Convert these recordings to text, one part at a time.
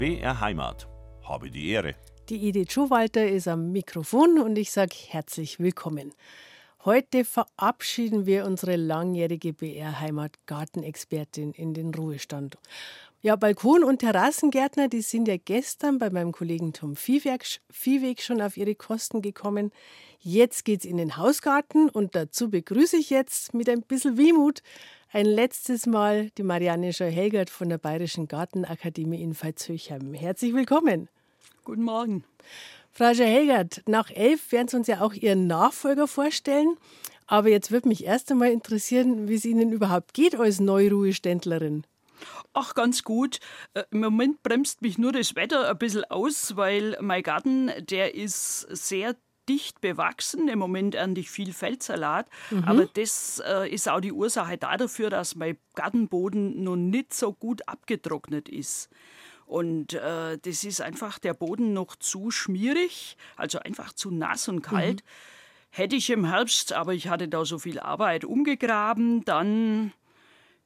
BR Heimat. Habe die Ehre. Die Edith Schowalter ist am Mikrofon und ich sage herzlich willkommen. Heute verabschieden wir unsere langjährige BR Heimat Gartenexpertin in den Ruhestand. Ja, Balkon- und Terrassengärtner, die sind ja gestern bei meinem Kollegen Tom Viehweg schon auf ihre Kosten gekommen. Jetzt geht's in den Hausgarten und dazu begrüße ich jetzt mit ein bisschen Wehmut ein letztes Mal die Marianne Scheu-Helgert von der Bayerischen Gartenakademie in Veitshöchheim. Herzlich willkommen. Guten Morgen. Frau Scheu-Helgert, nach elf werden Sie uns ja auch Ihren Nachfolger vorstellen. Aber jetzt würde mich erst einmal interessieren, wie es Ihnen überhaupt geht als Neuruheständlerin. Ach, ganz gut. Äh, Im Moment bremst mich nur das Wetter ein bisschen aus, weil mein Garten, der ist sehr dicht bewachsen. Im Moment ernte ich viel Feldsalat. Mhm. Aber das äh, ist auch die Ursache dafür, dass mein Gartenboden noch nicht so gut abgetrocknet ist. Und äh, das ist einfach der Boden noch zu schmierig, also einfach zu nass und kalt. Mhm. Hätte ich im Herbst, aber ich hatte da so viel Arbeit umgegraben, dann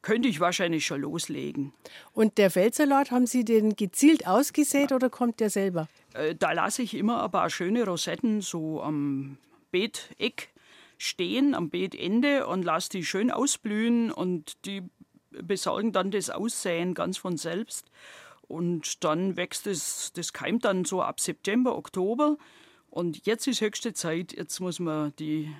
könnte ich wahrscheinlich schon loslegen. Und der Feldsalat, haben Sie den gezielt ausgesät oder kommt der selber? Äh, da lasse ich immer ein paar schöne Rosetten so am Beeteck stehen, am Beetende und lasse die schön ausblühen und die besorgen dann das Aussäen ganz von selbst. Und dann wächst es, das keimt dann so ab September, Oktober. Und jetzt ist höchste Zeit, jetzt muss man die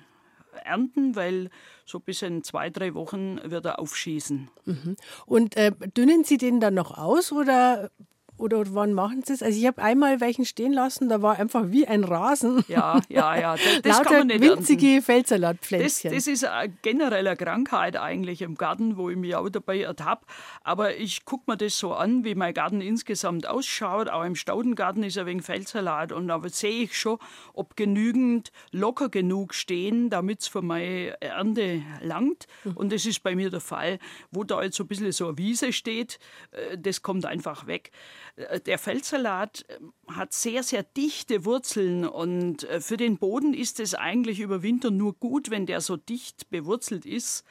ernten, weil so bis in zwei, drei Wochen wird er aufschießen. Mhm. Und äh, dünnen Sie den dann noch aus oder oder wann machen Sie es? Also ich habe einmal welchen stehen lassen, da war einfach wie ein Rasen. Ja, ja, ja. Das, das kann man nicht winzige ernten. Feldsalatpflänzchen. Das, das ist eine Krankheit eigentlich im Garten, wo ich mich auch dabei ertappe. Aber ich gucke mir das so an, wie mein Garten insgesamt ausschaut. Auch im Staudengarten ist ein wenig Feldsalat. Und da sehe ich schon, ob genügend locker genug stehen, damit es für meine Ernte langt. Mhm. Und das ist bei mir der Fall. Wo da jetzt so ein bisschen so eine Wiese steht, äh, das kommt einfach weg. Äh, der Feldsalat ähm, hat sehr, sehr dichte Wurzeln und äh, für den Boden ist es eigentlich über Winter nur gut, wenn der so dicht bewurzelt ist.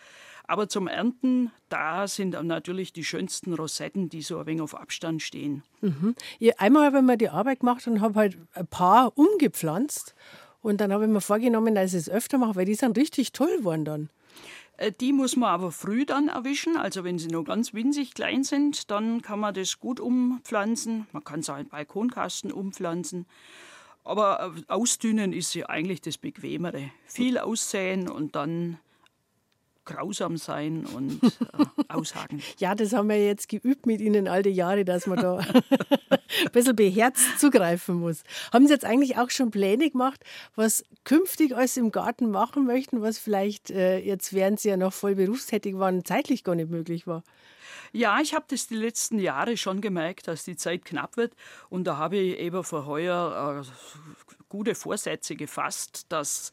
Aber zum Ernten, da sind natürlich die schönsten Rosetten, die so ein wenig auf Abstand stehen. Mhm. Einmal habe ich mir die Arbeit gemacht und habe halt ein paar umgepflanzt. Und dann habe ich mir vorgenommen, dass ich es öfter mache, weil die sind richtig toll geworden dann. Äh, die muss man aber früh dann erwischen. Also wenn sie nur ganz winzig klein sind, dann kann man das gut umpflanzen. Man kann es auch in Balkonkasten umpflanzen. Aber äh, ausdünnen ist ja eigentlich das Bequemere. Viel aussäen und dann grausam sein und äh, aushaken. Ja, das haben wir jetzt geübt mit Ihnen all die Jahre, dass man da ein bisschen beherzt zugreifen muss. Haben Sie jetzt eigentlich auch schon Pläne gemacht, was künftig alles im Garten machen möchten, was vielleicht äh, jetzt, während Sie ja noch voll berufstätig waren, zeitlich gar nicht möglich war? Ja, ich habe das die letzten Jahre schon gemerkt, dass die Zeit knapp wird. Und da habe ich eben vor heuer äh, gute Vorsätze gefasst, dass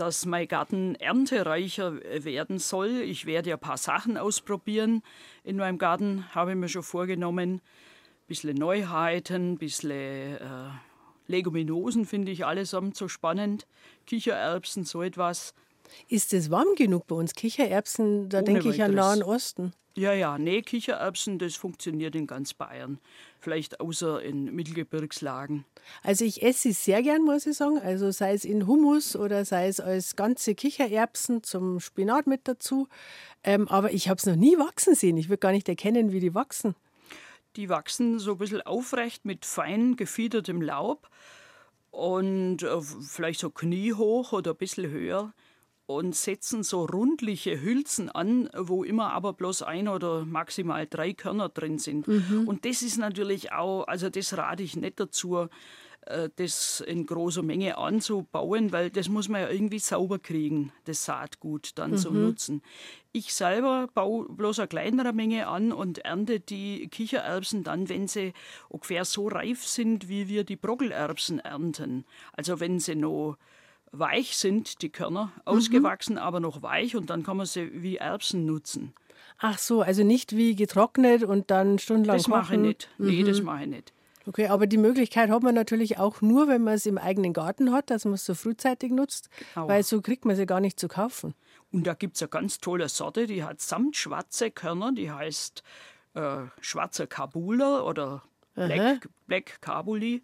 dass mein Garten erntereicher werden soll. Ich werde ein paar Sachen ausprobieren in meinem Garten, habe ich mir schon vorgenommen. Ein bisschen Neuheiten, ein bisschen äh, Leguminosen finde ich allesamt so spannend. Kichererbsen, so etwas. Ist es warm genug bei uns? Kichererbsen, da Ohne denke ich an Nahen Osten. Ja, ja, nee, Kichererbsen, das funktioniert in ganz Bayern. Vielleicht außer in Mittelgebirgslagen. Also ich esse sie sehr gern, muss ich sagen. Also sei es in Hummus oder sei es als ganze Kichererbsen zum Spinat mit dazu. Ähm, aber ich habe es noch nie wachsen sehen. Ich würde gar nicht erkennen, wie die wachsen. Die wachsen so ein bisschen aufrecht mit fein gefiedertem Laub und äh, vielleicht so kniehoch oder ein bisschen höher und setzen so rundliche Hülsen an, wo immer aber bloß ein oder maximal drei Körner drin sind. Mhm. Und das ist natürlich auch, also das rate ich nicht dazu, äh, das in großer Menge anzubauen, weil das muss man ja irgendwie sauber kriegen, das Saatgut dann mhm. zu nutzen. Ich selber baue bloß eine kleinere Menge an und ernte die Kichererbsen dann, wenn sie ungefähr so reif sind, wie wir die Brockelerbsen ernten. Also wenn sie noch weich sind, die Körner, mhm. ausgewachsen, aber noch weich und dann kann man sie wie Erbsen nutzen. Ach so, also nicht wie getrocknet und dann stundenlang Das mache ich nicht. Nee, mhm. das mache ich nicht. Okay, aber die Möglichkeit hat man natürlich auch nur, wenn man es im eigenen Garten hat, dass man es so frühzeitig nutzt, genau. weil so kriegt man sie gar nicht zu kaufen. Und da gibt es eine ganz tolle Sorte, die hat samtschwarze Körner, die heißt äh, schwarzer Kabuler oder Black, Black Kabuli.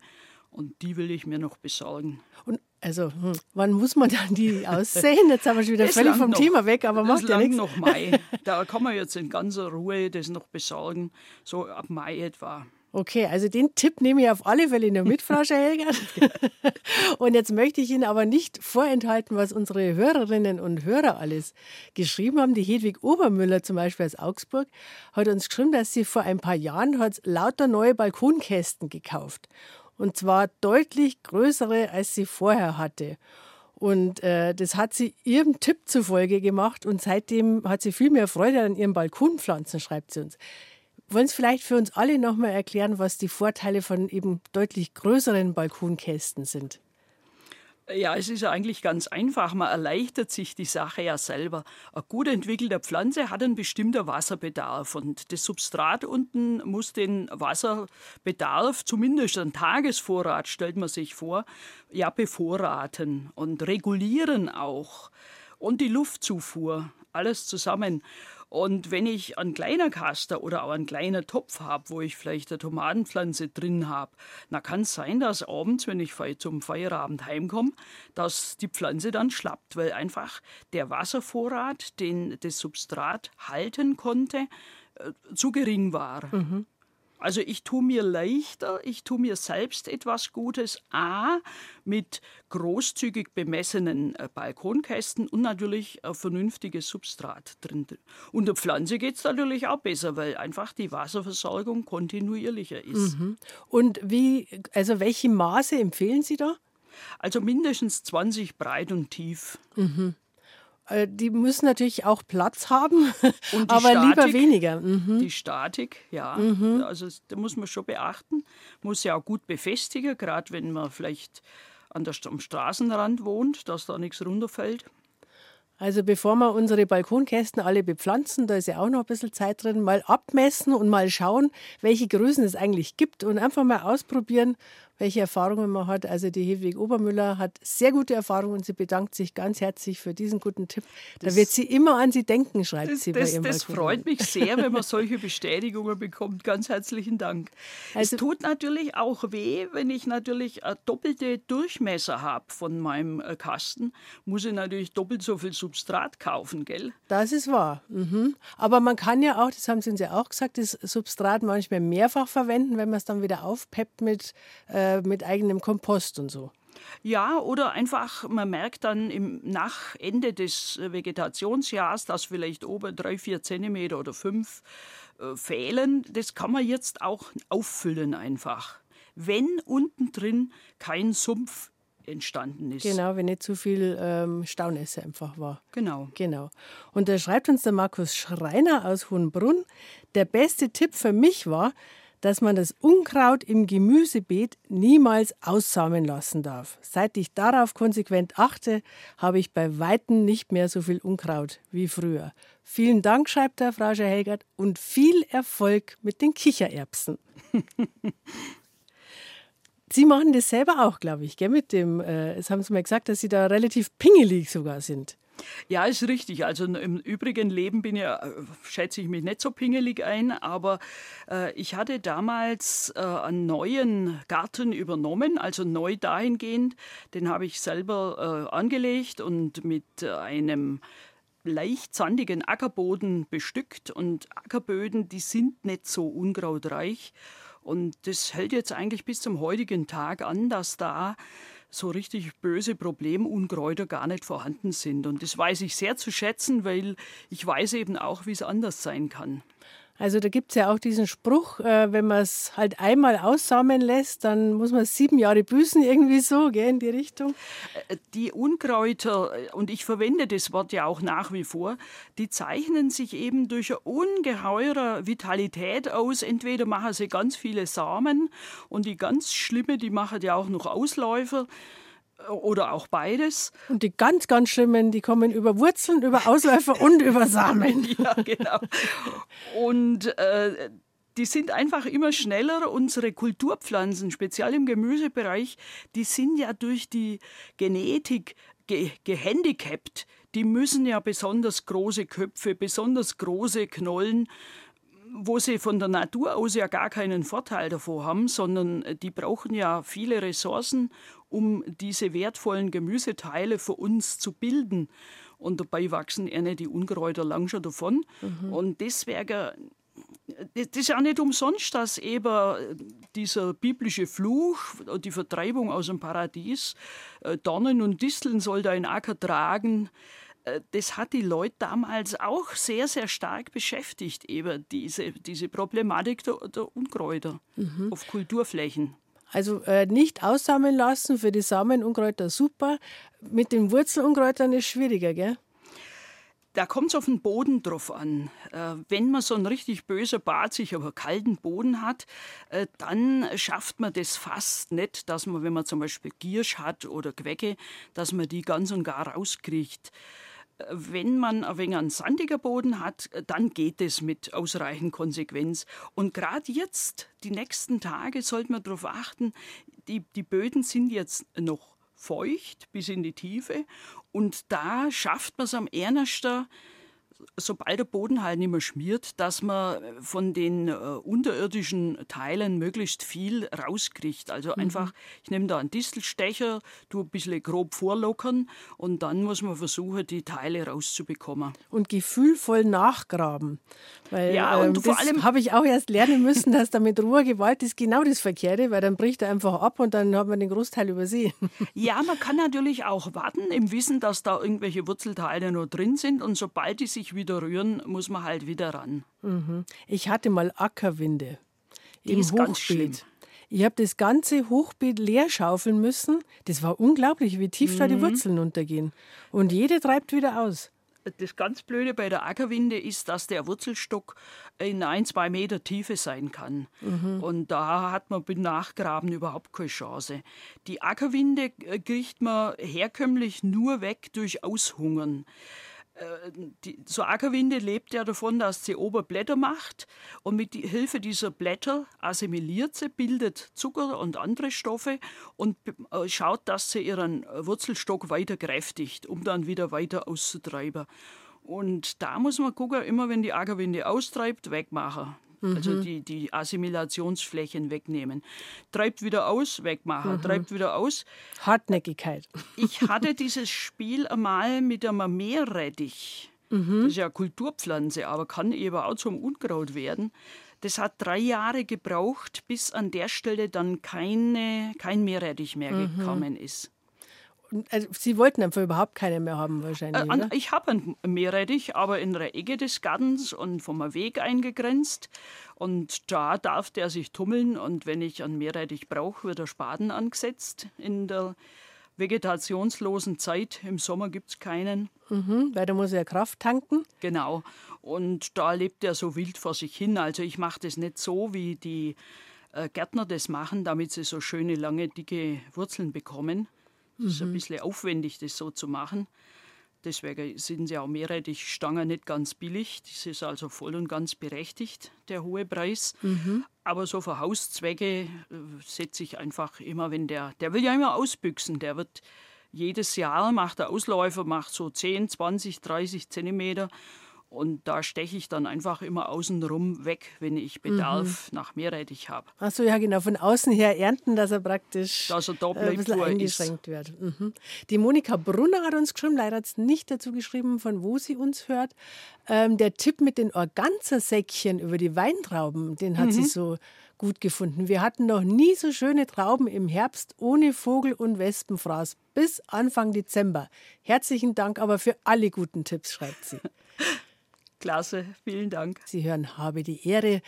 Und die will ich mir noch besorgen. Und also, hm, wann muss man dann die aussehen? Jetzt haben wir schon wieder das völlig vom noch, Thema weg, aber macht ja nichts. noch Mai. Da kann man jetzt in ganzer Ruhe das noch besorgen, so ab Mai etwa. Okay, also den Tipp nehme ich auf alle Fälle noch mit, Frau Schelger. und jetzt möchte ich Ihnen aber nicht vorenthalten, was unsere Hörerinnen und Hörer alles geschrieben haben. Die Hedwig Obermüller zum Beispiel aus Augsburg hat uns geschrieben, dass sie vor ein paar Jahren hat lauter neue Balkonkästen gekauft. Und zwar deutlich größere, als sie vorher hatte. Und äh, das hat sie ihrem Tipp zufolge gemacht und seitdem hat sie viel mehr Freude an ihren Balkonpflanzen, schreibt sie uns. Wollen Sie vielleicht für uns alle nochmal erklären, was die Vorteile von eben deutlich größeren Balkonkästen sind? Ja, es ist ja eigentlich ganz einfach. Man erleichtert sich die Sache ja selber. Eine gut entwickelte Pflanze hat einen bestimmten Wasserbedarf und das Substrat unten muss den Wasserbedarf, zumindest einen Tagesvorrat, stellt man sich vor, ja bevorraten und regulieren auch. Und die Luftzufuhr, alles zusammen. Und wenn ich einen kleinen Kaster oder auch einen kleinen Topf habe, wo ich vielleicht eine Tomatenpflanze drin habe, dann kann es sein, dass abends, wenn ich zum Feierabend heimkomme, dass die Pflanze dann schlappt, weil einfach der Wasservorrat, den das Substrat halten konnte, äh, zu gering war. Mhm. Also ich tue mir leichter, ich tue mir selbst etwas Gutes, a, mit großzügig bemessenen äh, Balkonkästen und natürlich ein vernünftiges Substrat drin. Und der Pflanze geht es natürlich auch besser, weil einfach die Wasserversorgung kontinuierlicher ist. Mhm. Und wie, also welche Maße empfehlen Sie da? Also mindestens 20 breit und tief. Mhm. Äh, die müssen natürlich auch Platz haben, aber Statik, lieber weniger. Mhm. Die Statik, ja. Mhm. Also da muss man schon beachten. Muss ja auch gut befestigen, gerade wenn man vielleicht an der, am Straßenrand wohnt, dass da nichts runterfällt. Also bevor wir unsere Balkonkästen alle bepflanzen, da ist ja auch noch ein bisschen Zeit drin, mal abmessen und mal schauen, welche Größen es eigentlich gibt und einfach mal ausprobieren, welche Erfahrungen man hat. Also die Hedwig Obermüller hat sehr gute Erfahrungen und sie bedankt sich ganz herzlich für diesen guten Tipp. Das, da wird sie immer an Sie denken, schreibt das, sie das, bei ihrem Das freut mich sehr, wenn man solche Bestätigungen bekommt. Ganz herzlichen Dank. Also, es tut natürlich auch weh, wenn ich natürlich eine doppelte Durchmesser habe von meinem äh, Kasten, muss ich natürlich doppelt so viel Substrat kaufen, gell? Das ist wahr. Mhm. Aber man kann ja auch, das haben Sie uns ja auch gesagt, das Substrat manchmal mehrfach verwenden, wenn man es dann wieder aufpeppt mit äh, äh, mit eigenem Kompost und so. Ja, oder einfach, man merkt dann im, nach Ende des Vegetationsjahres, dass vielleicht oben drei, vier Zentimeter oder fünf äh, fehlen. Das kann man jetzt auch auffüllen einfach. Wenn unten drin kein Sumpf entstanden ist. Genau, wenn nicht zu viel ähm, Staunässe einfach war. Genau. Genau. Und da schreibt uns der Markus Schreiner aus Hohenbrunn, der beste Tipp für mich war, dass man das Unkraut im Gemüsebeet niemals aussamen lassen darf. Seit ich darauf konsequent achte, habe ich bei Weitem nicht mehr so viel Unkraut wie früher. Vielen Dank, schreibt der Frau Helgert, und viel Erfolg mit den Kichererbsen. Sie machen das selber auch, glaube ich, gell, mit dem, äh, es haben Sie mir gesagt, dass Sie da relativ pingelig sogar sind. Ja, ist richtig. Also im übrigen Leben bin ja, äh, schätze ich mich nicht so pingelig ein, aber äh, ich hatte damals äh, einen neuen Garten übernommen, also neu dahingehend. Den habe ich selber äh, angelegt und mit äh, einem leicht sandigen Ackerboden bestückt und Ackerböden, die sind nicht so unkrautreich. Und das hält jetzt eigentlich bis zum heutigen Tag an, dass da so richtig böse Problemunkräuter gar nicht vorhanden sind. Und das weiß ich sehr zu schätzen, weil ich weiß eben auch, wie es anders sein kann. Also da gibt es ja auch diesen Spruch, äh, wenn man es halt einmal aussamen lässt, dann muss man sieben Jahre büßen, irgendwie so, gell, in die Richtung. Äh, die Unkräuter, äh, und ich verwende das Wort ja auch nach wie vor, die zeichnen sich eben durch eine ungeheure Vitalität aus. Entweder machen sie ganz viele Samen und die ganz schlimme, die machen ja auch noch Ausläufer oder auch beides. Und die ganz, ganz schlimmen, die kommen über Wurzeln, über Ausläufer und über Samen. Ja, genau. Und äh, die sind einfach immer schneller. Unsere Kulturpflanzen, speziell im Gemüsebereich, die sind ja durch die Genetik ge gehandicapt. Die müssen ja besonders große Köpfe, besonders große Knollen wo sie von der Natur aus ja gar keinen Vorteil davor haben, sondern die brauchen ja viele Ressourcen, um diese wertvollen Gemüseteile für uns zu bilden. Und dabei wachsen ihnen die Unkräuter lang schon davon. Mhm. Und deswegen das ist ja nicht umsonst, dass eben dieser biblische Fluch, die Vertreibung aus dem Paradies, äh, Dornen und Disteln soll dein Acker tragen, äh, das hat die Leute damals auch sehr, sehr stark beschäftigt, eben diese, diese Problematik der, der Unkräuter mhm. auf Kulturflächen. Also äh, nicht aussammeln lassen für die Samenunkräuter super. Mit den Wurzelunkräutern ist schwieriger, gell? Da kommt es auf den Boden drauf an. Äh, wenn man so einen richtig bösen Bad sich aber kalten Boden hat, äh, dann schafft man das fast nicht, dass man, wenn man zum Beispiel Giersch hat oder Gewecke, dass man die ganz und gar rauskriegt. Wenn man ein wenig einen sandiger Boden hat, dann geht es mit ausreichend Konsequenz. Und gerade jetzt, die nächsten Tage, sollte man darauf achten, die, die Böden sind jetzt noch feucht bis in die Tiefe und da schafft man es am ehesten, sobald der Boden halt nicht mehr schmiert, dass man von den äh, unterirdischen Teilen möglichst viel rauskriegt. Also mhm. einfach, ich nehme da einen Distelstecher, tu ein bisschen grob vorlockern und dann muss man versuchen, die Teile rauszubekommen. Und gefühlvoll nachgraben. Weil, ja, und ähm, vor allem habe ich auch erst lernen müssen, dass da mit roher Gewalt ist genau das Verkehrte, weil dann bricht er einfach ab und dann hat man den Großteil übersehen. Ja, man kann natürlich auch warten im Wissen, dass da irgendwelche Wurzelteile noch drin sind und sobald die sich sich wieder rühren, muss man halt wieder ran. Mhm. Ich hatte mal Ackerwinde. Die im ist Hochbeet. ganz schlimm. Ich habe das ganze Hochbeet leer schaufeln müssen. Das war unglaublich, wie tief mhm. da die mhm. Wurzeln untergehen. Und jede treibt wieder aus. Das ganz Blöde bei der Ackerwinde ist, dass der Wurzelstock in ein, zwei Meter Tiefe sein kann. Mhm. Und da hat man beim Nachgraben überhaupt keine Chance. Die Ackerwinde äh, kriegt man herkömmlich nur weg durch Aushungern. Äh, die, so Ackerwinde lebt ja davon, dass sie Oberblätter macht und mit Hilfe dieser Blätter assimiliert sie, bildet Zucker und andere Stoffe und äh, schaut, dass sie ihren Wurzelstock weiter kräftigt, um dann wieder weiter auszutreiben. Und da muss man gucken, immer wenn die Ackerwinde austreibt, wegmachen. Also mhm. Also die, die Assimilationsflächen wegnehmen. Treibt wieder aus, wegmachen, mhm. treibt wieder aus. Hartnäckigkeit. Ich hatte dieses Spiel einmal mit einem Meerrettich. Mhm. Das ist ja Kulturpflanze, aber kann eben auch zum Unkraut werden. Das hat drei Jahre gebraucht, bis an der Stelle dann keine, kein Meerrettich mehr mhm. gekommen ist. Also Sie wollten einfach überhaupt keine mehr haben wahrscheinlich, äh? Ich habe einen Meerrettich, aber in der Ecke des Gartens und vom Weg eingegrenzt. Und da darf der sich tummeln. Und wenn ich einen Meerrettich brauche, wird der Spaten angesetzt. In der vegetationslosen Zeit, im Sommer gibt es keinen. Mhm, weil da muss er Kraft tanken. Genau. Und da lebt er so wild vor sich hin. Also ich mache das nicht so, wie die äh, Gärtner das machen, damit sie so schöne, lange, dicke Wurzeln bekommen es ist ein mhm. bisschen aufwendig, das so zu machen. Deswegen sind ja auch Meerrettichstangen nicht ganz billig. Das ist also voll und ganz berechtigt, der hohe Preis. Mhm. Aber so für Hauszwecke äh, setze ich einfach immer, wenn der, der will ja immer ausbüchsen, der wird jedes Jahr, macht der Ausläufer, macht so 10, 20, 30 Zentimeter und da steche ich dann einfach immer außenrum weg, wenn ich Bedarf mhm. nach Meerrettich habe. Achso, ja genau, von außen her ernten, dass er praktisch dass er da äh, ein bisschen eingeschränkt ist. wird. Mhm. Die Monika Brunner hat uns geschrieben, leider hat es nicht dazu geschrieben, von wo sie uns hört. Ähm, der Tipp mit den Organzersäckchen über die Weintrauben, den hat mhm. sie so gut gefunden. Wir hatten noch nie so schöne Trauben im Herbst ohne Vogel- und Wespenfraß bis Anfang Dezember. Herzlichen Dank aber für alle guten Tipps, schreibt sie. Klasse, vielen Dank. Sie hören Habe die Ehre.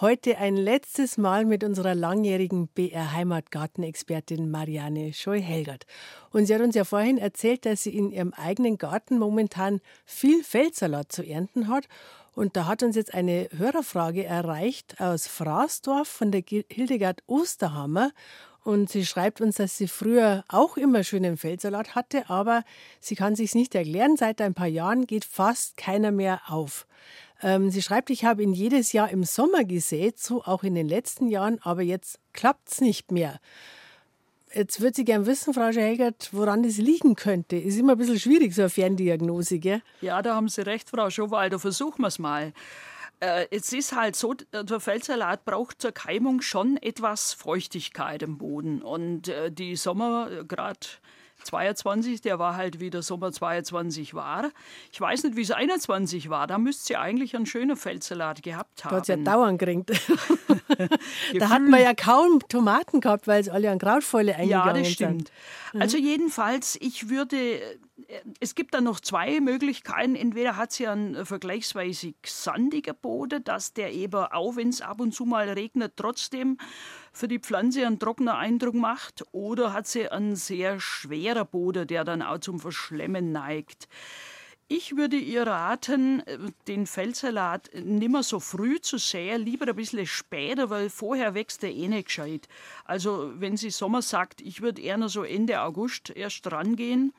Heute ein letztes Mal mit unserer langjährigen BR Heimatgartenexpertin Marianne Scheu-Helgert. Und sie hat uns ja vorhin erzählt, dass sie in ihrem eigenen Garten momentan viel Feldsalat zu ernten hat. Und da hat uns jetzt eine Hörerfrage erreicht aus Fraßdorf von der Hildegard Osterhammer. Und sie schreibt uns, dass sie früher auch immer schönen Feldsalat hatte, aber sie kann sich nicht erklären. Seit ein paar Jahren geht fast keiner mehr auf. Ähm, sie schreibt, ich habe ihn jedes Jahr im Sommer gesät, so auch in den letzten Jahren, aber jetzt klappt es nicht mehr. Jetzt würde sie gern wissen, Frau Schägert, woran das liegen könnte. Ist immer ein bisschen schwierig, so eine Ferndiagnose, gell? Ja, da haben Sie recht, Frau Schowalder. Versuchen wir es mal. Äh, es ist halt so, der Feldsalat braucht zur Keimung schon etwas Feuchtigkeit im Boden. Und äh, die Sommer, gerade 22, der war halt wie der Sommer 22 war. Ich weiß nicht, wie es 21 war. Da müsste sie eigentlich einen schönen Feldsalat gehabt haben. Da hat ja dauernd geringt. da hat man ja kaum Tomaten gehabt, weil es alle an Krautfäule eingegangen sind. Ja, das stimmt. Sind. Also jedenfalls, ich würde es gibt dann noch zwei Möglichkeiten. Entweder hat sie einen vergleichsweise sandiger Boden, dass der eben, auch wenn es ab und zu mal regnet, trotzdem für die Pflanze einen trockenen Eindruck macht. Oder hat sie einen sehr schwerer Boden, der dann auch zum Verschlemmen neigt. Ich würde ihr raten, den Feldsalat nimmer so früh zu säen, lieber ein bisschen später, weil vorher wächst er eh nicht gescheit. Also, wenn sie Sommer sagt, ich würde eher noch so Ende August erst rangehen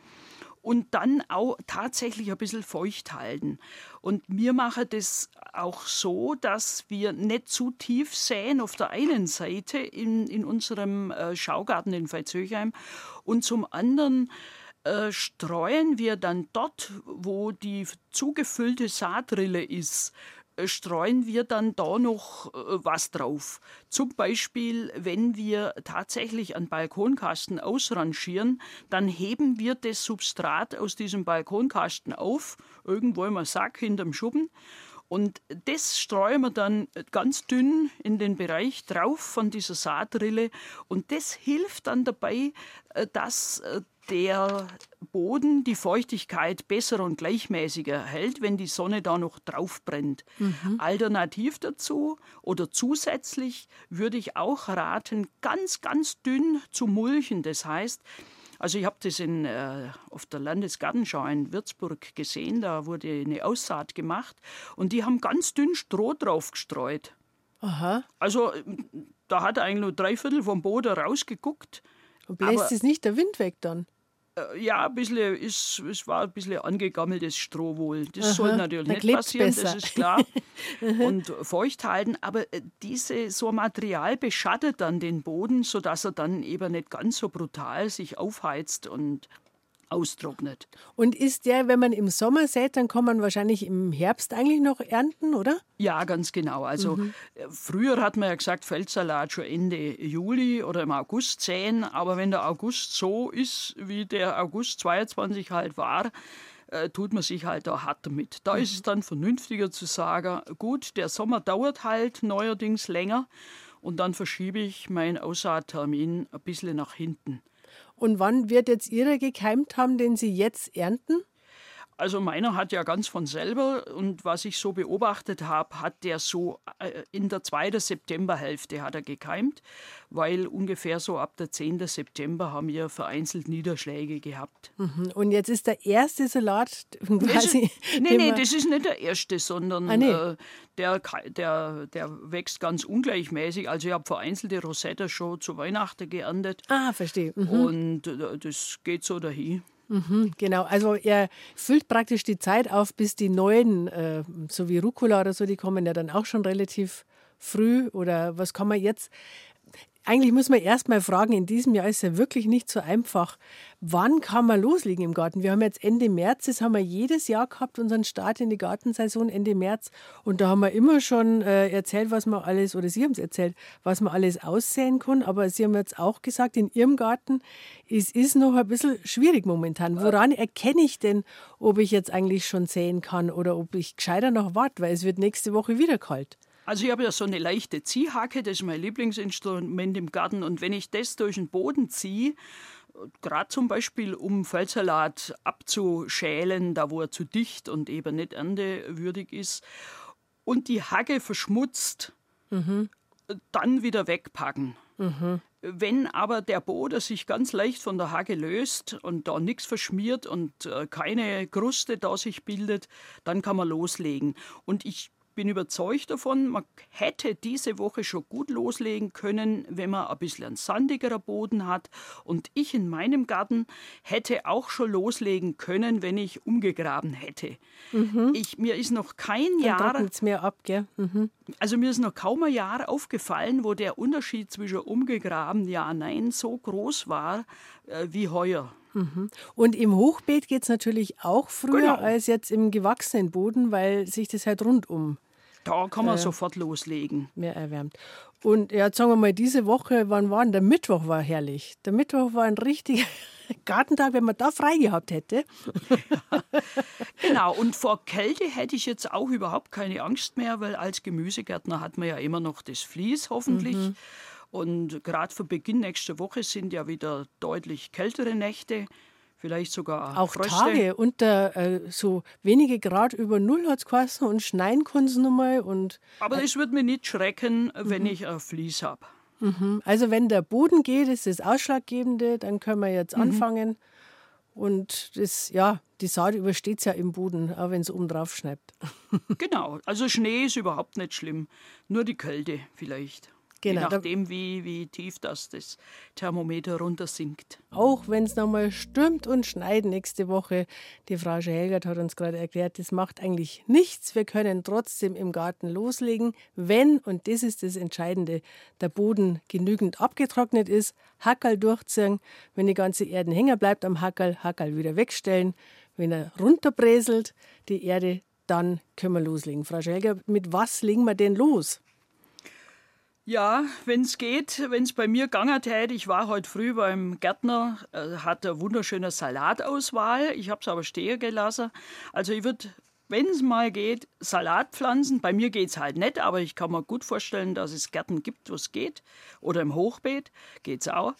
und dann auch tatsächlich ein bisschen feucht halten. Und wir machen das auch so, dass wir nicht zu tief säen auf der einen Seite in, in unserem äh, Schaugarten in Veitshöchheim und zum anderen äh, streuen wir dann dort, wo die zugefüllte Saatrille ist, streuen wir dann da noch äh, was drauf. Zum Beispiel, wenn wir tatsächlich einen Balkonkasten ausrangieren, dann heben wir das Substrat aus diesem Balkonkasten auf, irgendwo im Sack hinterm Schuppen. Und das streuen wir dann ganz dünn in den Bereich drauf von dieser Saatrille. Und das hilft dann dabei, äh, dass äh, der Boden die Feuchtigkeit besser und gleichmäßiger hält, wenn die Sonne da noch drauf brennt. Mhm. Alternativ dazu oder zusätzlich würde ich auch raten, ganz, ganz dünn zu mulchen. Das heißt, also ich habe das in, äh, auf der Landesgartenschau in Würzburg gesehen, da wurde eine Aussaat gemacht und die haben ganz dünn Stroh drauf gestreut. Aha. Also da hat eigentlich nur drei Viertel vom Boden rausgeguckt. Und bläst es nicht der Wind weg dann? Äh, ja, ein bisschen, ist, es war ein bisschen angegammeltes Stroh wohl. Das Aha, soll natürlich nicht passieren, besser. das ist klar. und feucht halten, aber äh, diese, so ein Material beschattet dann den Boden, sodass er dann eben nicht ganz so brutal sich aufheizt und austrocknet. Und ist der, wenn man im Sommer sät, dann kann man wahrscheinlich im Herbst eigentlich noch ernten, oder? Ja, ganz genau. Also mhm. Äh, früher hat man ja gesagt, Feldsalat schon Ende Juli oder im August säen, aber wenn der August so ist, wie der August 22 halt war, äh, tut man sich halt da hart damit. Da mhm. ist es dann vernünftiger zu sagen, gut, der Sommer dauert halt neuerdings länger und dann verschiebe ich meinen Aussaattermin ein bisschen nach hinten. Und wann wird jetzt Ihrer gekeimt haben, den Sie jetzt ernten? Also meiner hat ja ganz von selber und was ich so beobachtet habe, hat der so äh, in der zweiten Septemberhälfte hat er gekeimt, weil ungefähr so ab der 10. September haben wir vereinzelt Niederschläge gehabt. Mhm. Und jetzt ist der erste Salat quasi. Ist, nee, nee, das ist nicht der erste, sondern ah, nee. äh, der, der, der wächst ganz ungleichmäßig. Also ich habe vereinzelte Rosetta schon zu Weihnachten geerntet. Ah, verstehe. Mhm. Und äh, das geht so dahin. Mhm, genau, also er füllt praktisch die Zeit auf, bis die neuen, äh, so wie Rucola oder so, die kommen ja dann auch schon relativ früh. Oder was kann man jetzt eigentlich muss man erst mal fragen, in diesem Jahr ist ja wirklich nicht so einfach. Wann kann man loslegen im Garten? Wir haben jetzt Ende März, das haben wir jedes Jahr gehabt, unseren Start in die Gartensaison Ende März. Und da haben wir immer schon äh, erzählt, was man alles, oder Sie haben es erzählt, was man alles aussehen kann. Aber Sie haben jetzt auch gesagt, in Ihrem Garten, es ist noch ein bisschen schwierig momentan. Woran erkenne ich denn, ob ich jetzt eigentlich schon säen kann oder ob ich gescheiter noch warte, weil es wird nächste Woche wieder kalt? Also ich habe ja so eine leichte Ziehhacke, das ist mein Lieblingsinstrument im Garten. Und wenn ich das durch den Boden ziehe, gerade zum Beispiel um Feldsalat abzuschälen, da wo er zu dicht und eben nicht erntewürdig ist, und die Hacke verschmutzt, mhm. dann wieder wegpacken. Mhm. Wenn aber der Boden sich ganz leicht von der Hacke löst und da nichts verschmiert und äh, keine Kruste da sich bildet, dann kann man loslegen. Und ich bin überzeugt davon, man hätte diese Woche schon gut loslegen können, wenn man ein bisschen einen sandigerer Boden hat. Und ich in meinem Garten hätte auch schon loslegen können, wenn ich umgegraben hätte. Mhm. Ich, mir ist noch kein Dann Jahr. mehr ab, gell? Mhm. Also mir ist noch kaum ein Jahr aufgefallen, wo der Unterschied zwischen umgegraben, ja, nein, so groß war äh, wie heuer. Mhm. Und im Hochbeet geht es natürlich auch früher genau. als jetzt im gewachsenen Boden, weil sich das halt rundum Da kann man äh, sofort loslegen. Mehr erwärmt. Und ja, sagen wir mal, diese Woche, wann war denn der Mittwoch war herrlich. Der Mittwoch war ein richtiger Gartentag, wenn man da frei gehabt hätte. Ja, genau, und vor Kälte hätte ich jetzt auch überhaupt keine Angst mehr, weil als Gemüsegärtner hat man ja immer noch das Vlies hoffentlich. Mhm. Und gerade für Beginn nächster Woche sind ja wieder deutlich kältere Nächte vielleicht sogar auch Fröste. Tage unter äh, so wenige Grad über Null hat es geheißen und schneien sie nochmal. Und, Aber es äh, wird mich nicht schrecken, wenn mhm. ich ein Vlies habe. Mhm. Also wenn der Boden geht, ist das Ausschlaggebende, dann können wir jetzt mhm. anfangen. Und das, ja, die Saat übersteht es ja im Boden, auch wenn es oben drauf schneit. genau, also Schnee ist überhaupt nicht schlimm, nur die Kälte vielleicht. Genau. Je nachdem, wie, wie tief das, das Thermometer runtersinkt. Auch wenn es nochmal stürmt und schneit nächste Woche. Die Frau Helgert hat uns gerade erklärt, das macht eigentlich nichts. Wir können trotzdem im Garten loslegen, wenn, und das ist das Entscheidende, der Boden genügend abgetrocknet ist, Hackerl durchziehen. Wenn die ganze Erde hängen bleibt am Hackerl, Hackerl wieder wegstellen. Wenn er runterbräselt, die Erde, dann können wir loslegen. Frau Schelger, mit was legen wir denn los? Ja, wenn es geht, wenn es bei mir gegangen hätte, ich war heute früh beim Gärtner, äh, hat eine wunderschöne Salatauswahl, ich habe es aber stehen gelassen. Also ich würde, wenn es mal geht, Salat pflanzen. Bei mir geht es halt nicht, aber ich kann mir gut vorstellen, dass es Gärten gibt, wo es geht. Oder im Hochbeet geht es auch.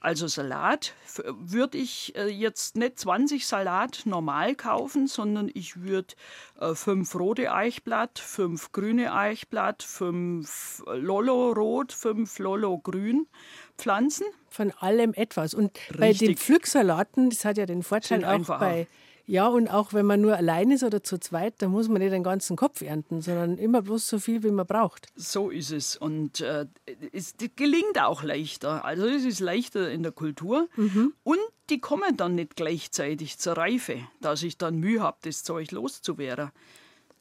Also Salat würde ich äh, jetzt nicht 20 Salat normal kaufen, sondern ich würde äh, fünf rote Eichblatt, fünf grüne Eichblatt, fünf Lolo rot, fünf Lolo grün pflanzen. Von allem etwas. Und Richtig. bei den Pflücksalaten, das hat ja den Vorteil auch bei ja, und auch wenn man nur allein ist oder zu zweit, dann muss man nicht den ganzen Kopf ernten, sondern immer bloß so viel, wie man braucht. So ist es. Und äh, es gelingt auch leichter. Also es ist leichter in der Kultur. Mhm. Und die kommen dann nicht gleichzeitig zur Reife, dass ich dann Mühe habe, das Zeug loszuwerden.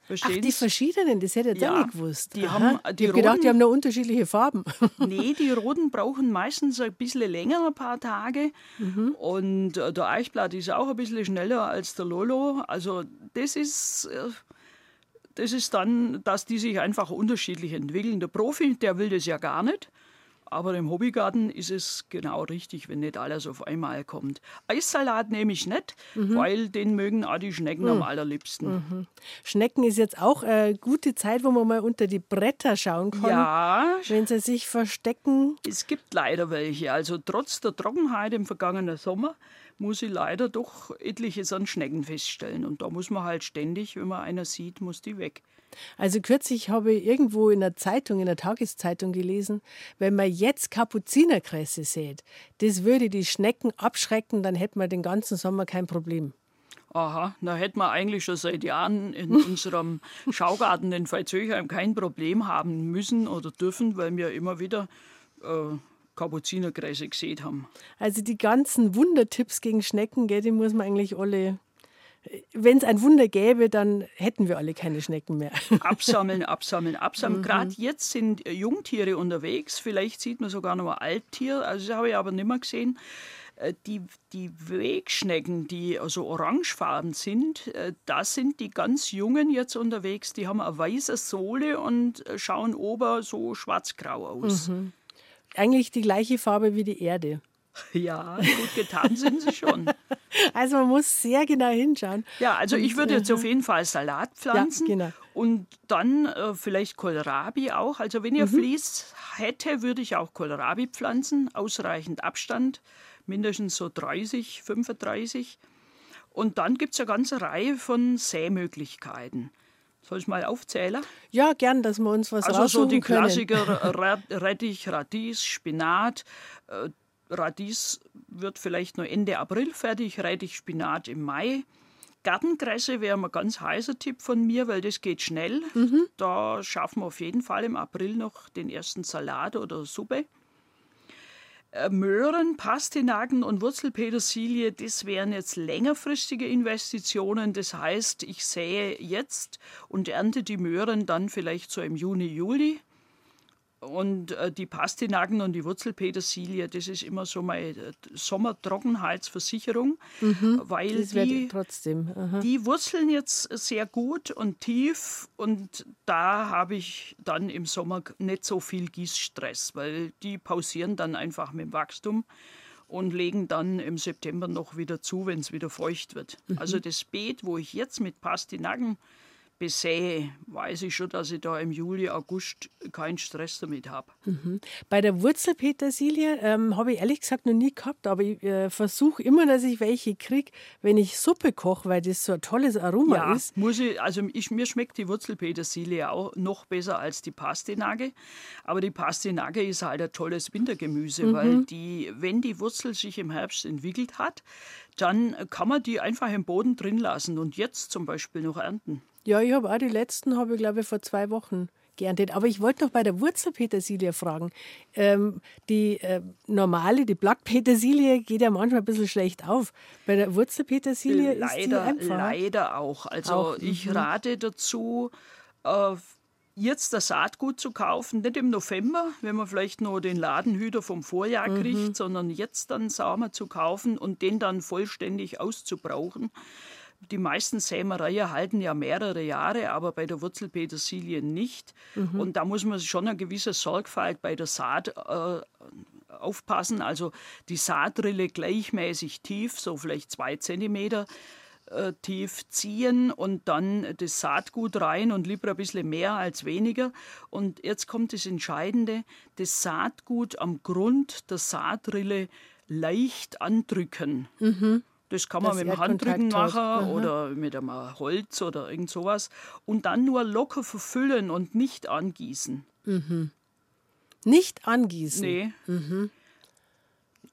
Verstehen Ach, die verschiedenen, das hätte ich ja, nicht gewusst. Die haben, die ich habe gedacht, die haben nur unterschiedliche Farben. nee, die roten brauchen meistens ein bisschen länger, ein paar Tage. Mhm. Und äh, der Eichblatt ist auch ein bisschen schneller als der Lolo. Also das ist, äh, das ist dann, dass die sich einfach unterschiedlich entwickeln. Der Profi, der will das ja gar nicht. Aber im Hobbygarten ist es genau richtig, wenn nicht alles auf einmal kommt. Eissalat nehme ich nicht, mhm. weil den mögen auch die Schnecken mhm. am allerliebsten. Mhm. Schnecken ist jetzt auch eine gute Zeit, wo man mal unter die Bretter schauen kann. Ja. Wenn sie sich verstecken. Es gibt leider welche. Also trotz der Trockenheit im vergangenen Sommer muss ich leider doch etliches an Schnecken feststellen. Und da muss man halt ständig, wenn man einer sieht, muss die weg. Also kürzlich habe ich irgendwo in der Zeitung, in der Tageszeitung gelesen, wenn man jetzt Kapuzinerkresse sät, das würde die Schnecken abschrecken, dann hätten wir den ganzen Sommer kein Problem. Aha, da hätten wir eigentlich schon seit Jahren in unserem Schaugarten in Veitshöchheim kein Problem haben müssen oder dürfen, weil wir immer wieder äh, Kapuzinerkreise gesehen haben. Also die ganzen Wundertipps gegen Schnecken, gell, die muss man eigentlich alle wenn es ein Wunder gäbe, dann hätten wir alle keine Schnecken mehr. Absammeln, absammeln, absammeln. Mhm. Gerade jetzt sind Jungtiere unterwegs. Vielleicht sieht man sogar noch ein Alttier. Also das habe ich aber nicht mehr gesehen. Äh, die, die Wegschnecken, die also orangefarben sind, äh, das sind die ganz Jungen jetzt unterwegs. Die haben eine weiße Sohle und äh, schauen ober so schwarzgrau aus. Mhm. Eigentlich die gleiche Farbe wie die Erde. Ja, gut getan sind sie schon. Also man muss sehr genau hinschauen. Ja, also ich würde jetzt auf jeden Fall Salat pflanzen ja, genau. und dann äh, vielleicht Kohlrabi auch. Also wenn ihr mhm. Vlies hätte, würde ich auch Kohlrabi pflanzen, ausreichend Abstand, mindestens so 30, 35. Und dann gibt es eine ganze Reihe von Sämöglichkeiten. Soll ich mal aufzählen? Ja, gern, dass wir uns was Also so die Klassiker Rettich, Radies, Spinat, äh, Radies wird vielleicht nur Ende April fertig, Rettich, Spinat im Mai. Gartenkresse wäre ein ganz heißer Tipp von mir, weil das geht schnell. Mhm. Da schaffen wir auf jeden Fall im April noch den ersten Salat oder Suppe. Äh, Möhren, Pastinaken und Wurzelpetersilie, das wären jetzt längerfristige Investitionen. Das heißt, ich sähe jetzt und ernte die Möhren dann vielleicht so im Juni, Juli. Und äh, die Pastinaken und die Wurzelpetersilie, das ist immer so meine äh, Sommertrockenheitsversicherung, mhm, weil die, trotzdem. die wurzeln jetzt sehr gut und tief und da habe ich dann im Sommer nicht so viel Gießstress, weil die pausieren dann einfach mit dem Wachstum und legen dann im September noch wieder zu, wenn es wieder feucht wird. Mhm. Also das Beet, wo ich jetzt mit Pastinaken besähe, weiß ich schon, dass ich da im Juli, August keinen Stress damit habe. Mhm. Bei der Wurzelpetersilie ähm, habe ich ehrlich gesagt noch nie gehabt, aber ich äh, versuche immer, dass ich welche kriege, wenn ich Suppe koche, weil das so ein tolles Aroma ja, ist. Muss ich, also ich, mir schmeckt die Wurzelpetersilie auch noch besser als die Pastinake, aber die Pastinake ist halt ein tolles Wintergemüse, mhm. weil die, wenn die Wurzel sich im Herbst entwickelt hat, dann kann man die einfach im Boden drin lassen und jetzt zum Beispiel noch ernten. Ja, ich habe auch die letzten, habe ich glaube ich vor zwei Wochen geerntet. Aber ich wollte noch bei der Wurzelpetersilie fragen. Ähm, die äh, normale, die Blattpetersilie geht ja manchmal ein bisschen schlecht auf. Bei der Wurzelpetersilie leider, ist die einfach. Leider auch. Also auch, ich mhm. rate dazu, äh, jetzt das Saatgut zu kaufen, nicht im November, wenn man vielleicht noch den Ladenhüter vom Vorjahr mhm. kriegt, sondern jetzt dann Samen zu kaufen und den dann vollständig auszubrauchen. Die meisten Sämereien halten ja mehrere Jahre, aber bei der Wurzelpetersilie nicht. Mhm. Und da muss man schon eine gewisse Sorgfalt bei der Saat äh, aufpassen. Also die Saatrille gleichmäßig tief, so vielleicht zwei Zentimeter äh, tief ziehen und dann das Saatgut rein und lieber ein bisschen mehr als weniger. Und jetzt kommt das Entscheidende, das Saatgut am Grund der Saatrille leicht andrücken. Mhm. Das kann man das mit dem Handrücken machen mhm. oder mit einem Holz oder irgend sowas. Und dann nur locker verfüllen und nicht angießen. Mhm. Nicht angießen? Nee. Mhm.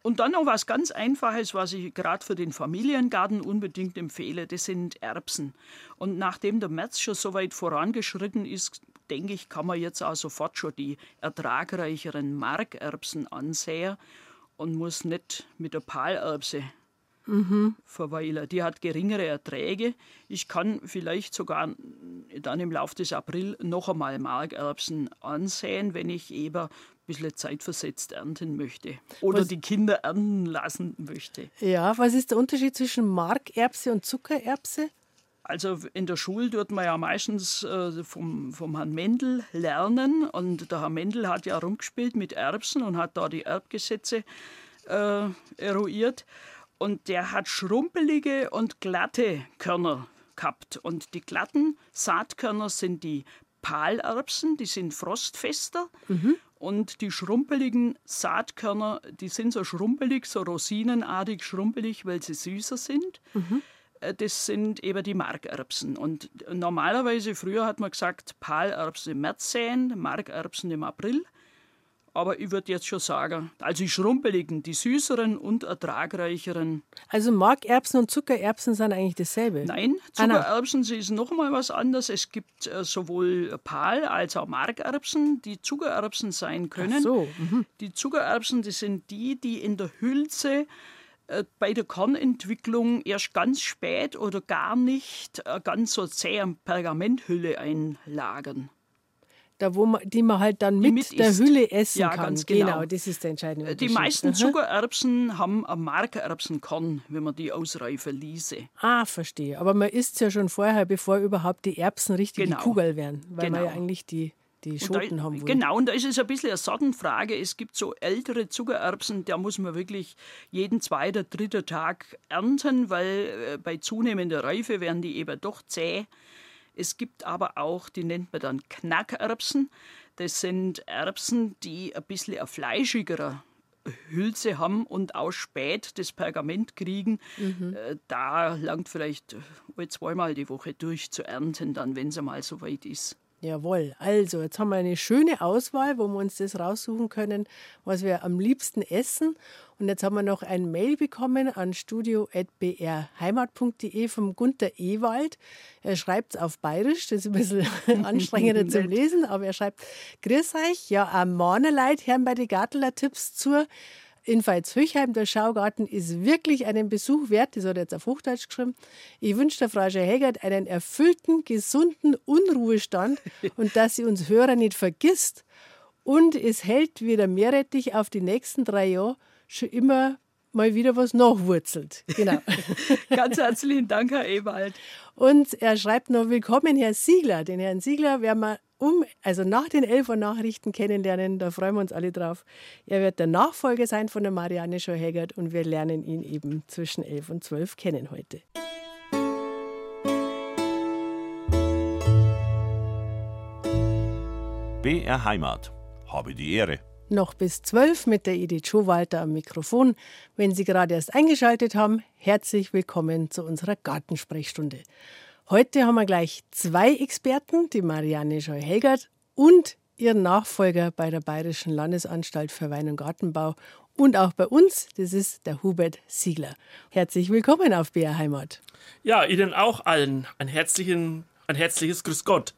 Und dann noch was ganz Einfaches, was ich gerade für den Familiengarten unbedingt empfehle, das sind Erbsen. Und nachdem der März schon so weit vorangeschritten ist, denke ich, kann man jetzt auch sofort schon die ertragreicheren Markerbsen ansehen und muss nicht mit der Palerbse mhm. verweilen. Die hat geringere Erträge. Ich kann vielleicht sogar dann im Laufe des April noch einmal Markerbsen ansehen, wenn ich eben ein bisschen zeitversetzt ernten möchte oder was, die Kinder ernten lassen möchte. Ja, was ist der Unterschied zwischen Markerbse und Zuckererbse? Also in der Schule tut man ja meistens äh, vom, vom Herrn Mendel lernen und der Herr Mendel hat ja rumgespielt mit Erbsen und hat da die Erbgesetze äh, eruiert. Und der hat schrumpelige und glatte Körner gehabt. Und die glatten Saatkörner sind die Palerbsen, die sind frostfester. Mhm. Und die schrumpeligen Saatkörner, die sind so schrumpelig, so rosinenartig schrumpelig, weil sie süßer sind. Mhm. Das sind eben die Markerbsen. Und normalerweise, früher hat man gesagt, Palerbsen im März säen, Markerbsen im April. Aber ich würde jetzt schon sagen, also die schrumpeligen, die süßeren und ertragreicheren. Also Markerbsen und Zuckererbsen sind eigentlich dasselbe? Nein, Zuckererbsen ah, ist noch mal was anderes. Es gibt äh, sowohl Pal- als auch Markerbsen, die Zuckererbsen sein können. Ach so. Mhm. Die Zuckererbsen, das sind die, die in der Hülse äh, bei der Kornentwicklung erst ganz spät oder gar nicht äh, ganz so zähe Pergamenthülle einlagern. Da, wo man, die man halt dann mit, mit der Hülle essen ja, kann. Genau. genau, das ist der entscheidende Die meisten Zuckererbsen haben ein Markererbsenkorn, wenn man die ausreifen ließe. Ah, verstehe. Aber man isst ja schon vorher, bevor überhaupt die Erbsen richtig genau. Kugel werden, weil genau. man ja eigentlich die die Schoten da, haben wollen. Genau, und da ist es ein bisschen eine Sortenfrage. Es gibt so ältere Zuckererbsen, da muss man wirklich jeden zweiten, dritten Tag ernten, weil äh, bei zunehmender Reife werden die eben doch zäh. Es gibt aber auch, die nennt man dann Knackerbsen. Das sind Erbsen, die ein bisschen eine fleischigere Hülse haben und auch spät das Pergament kriegen. Mhm. Äh, da langt vielleicht zweimal die Woche durch zu ernten, dann, wenn es einmal so weit ist. Jawohl, also jetzt haben wir eine schöne Auswahl, wo wir uns das raussuchen können, was wir am liebsten essen. Und jetzt haben wir noch ein Mail bekommen an studio.brheimat.de vom Gunther Ewald. Er schreibt es auf Bayerisch, das ist ein bisschen anstrengender zu lesen, aber er schreibt: Grüß euch, ja, am Mornerleid, Herrn bei den Gartler Tipps zur. In Veitshöchheim, der Schaugarten, ist wirklich einen Besuch wert. Das hat er jetzt auf Hochdeutsch geschrieben. Ich wünsche der Frau Schehegert einen erfüllten, gesunden Unruhestand und dass sie uns Hörer nicht vergisst. Und es hält wie der Meerrettich auf die nächsten drei Jahre schon immer mal wieder was nachwurzelt. Genau. Ganz herzlichen Dank, Herr Ewald. Und er schreibt noch: Willkommen, Herr Siegler. Den Herrn Siegler werden wir um, also nach den 11 Uhr Nachrichten kennenlernen. Da freuen wir uns alle drauf. Er wird der Nachfolger sein von der Marianne Schau-Haggard und wir lernen ihn eben zwischen 11 und 12 kennen heute. BR Heimat. Habe die Ehre. Noch bis 12 mit der Edith Schowalter am Mikrofon. Wenn Sie gerade erst eingeschaltet haben, herzlich willkommen zu unserer Gartensprechstunde. Heute haben wir gleich zwei Experten, die Marianne Scheu-Helgert und ihren Nachfolger bei der Bayerischen Landesanstalt für Wein- und Gartenbau und auch bei uns, das ist der Hubert Siegler. Herzlich willkommen auf BR Heimat. Ja, Ihnen auch allen ein, herzlichen, ein herzliches Grüß Gott.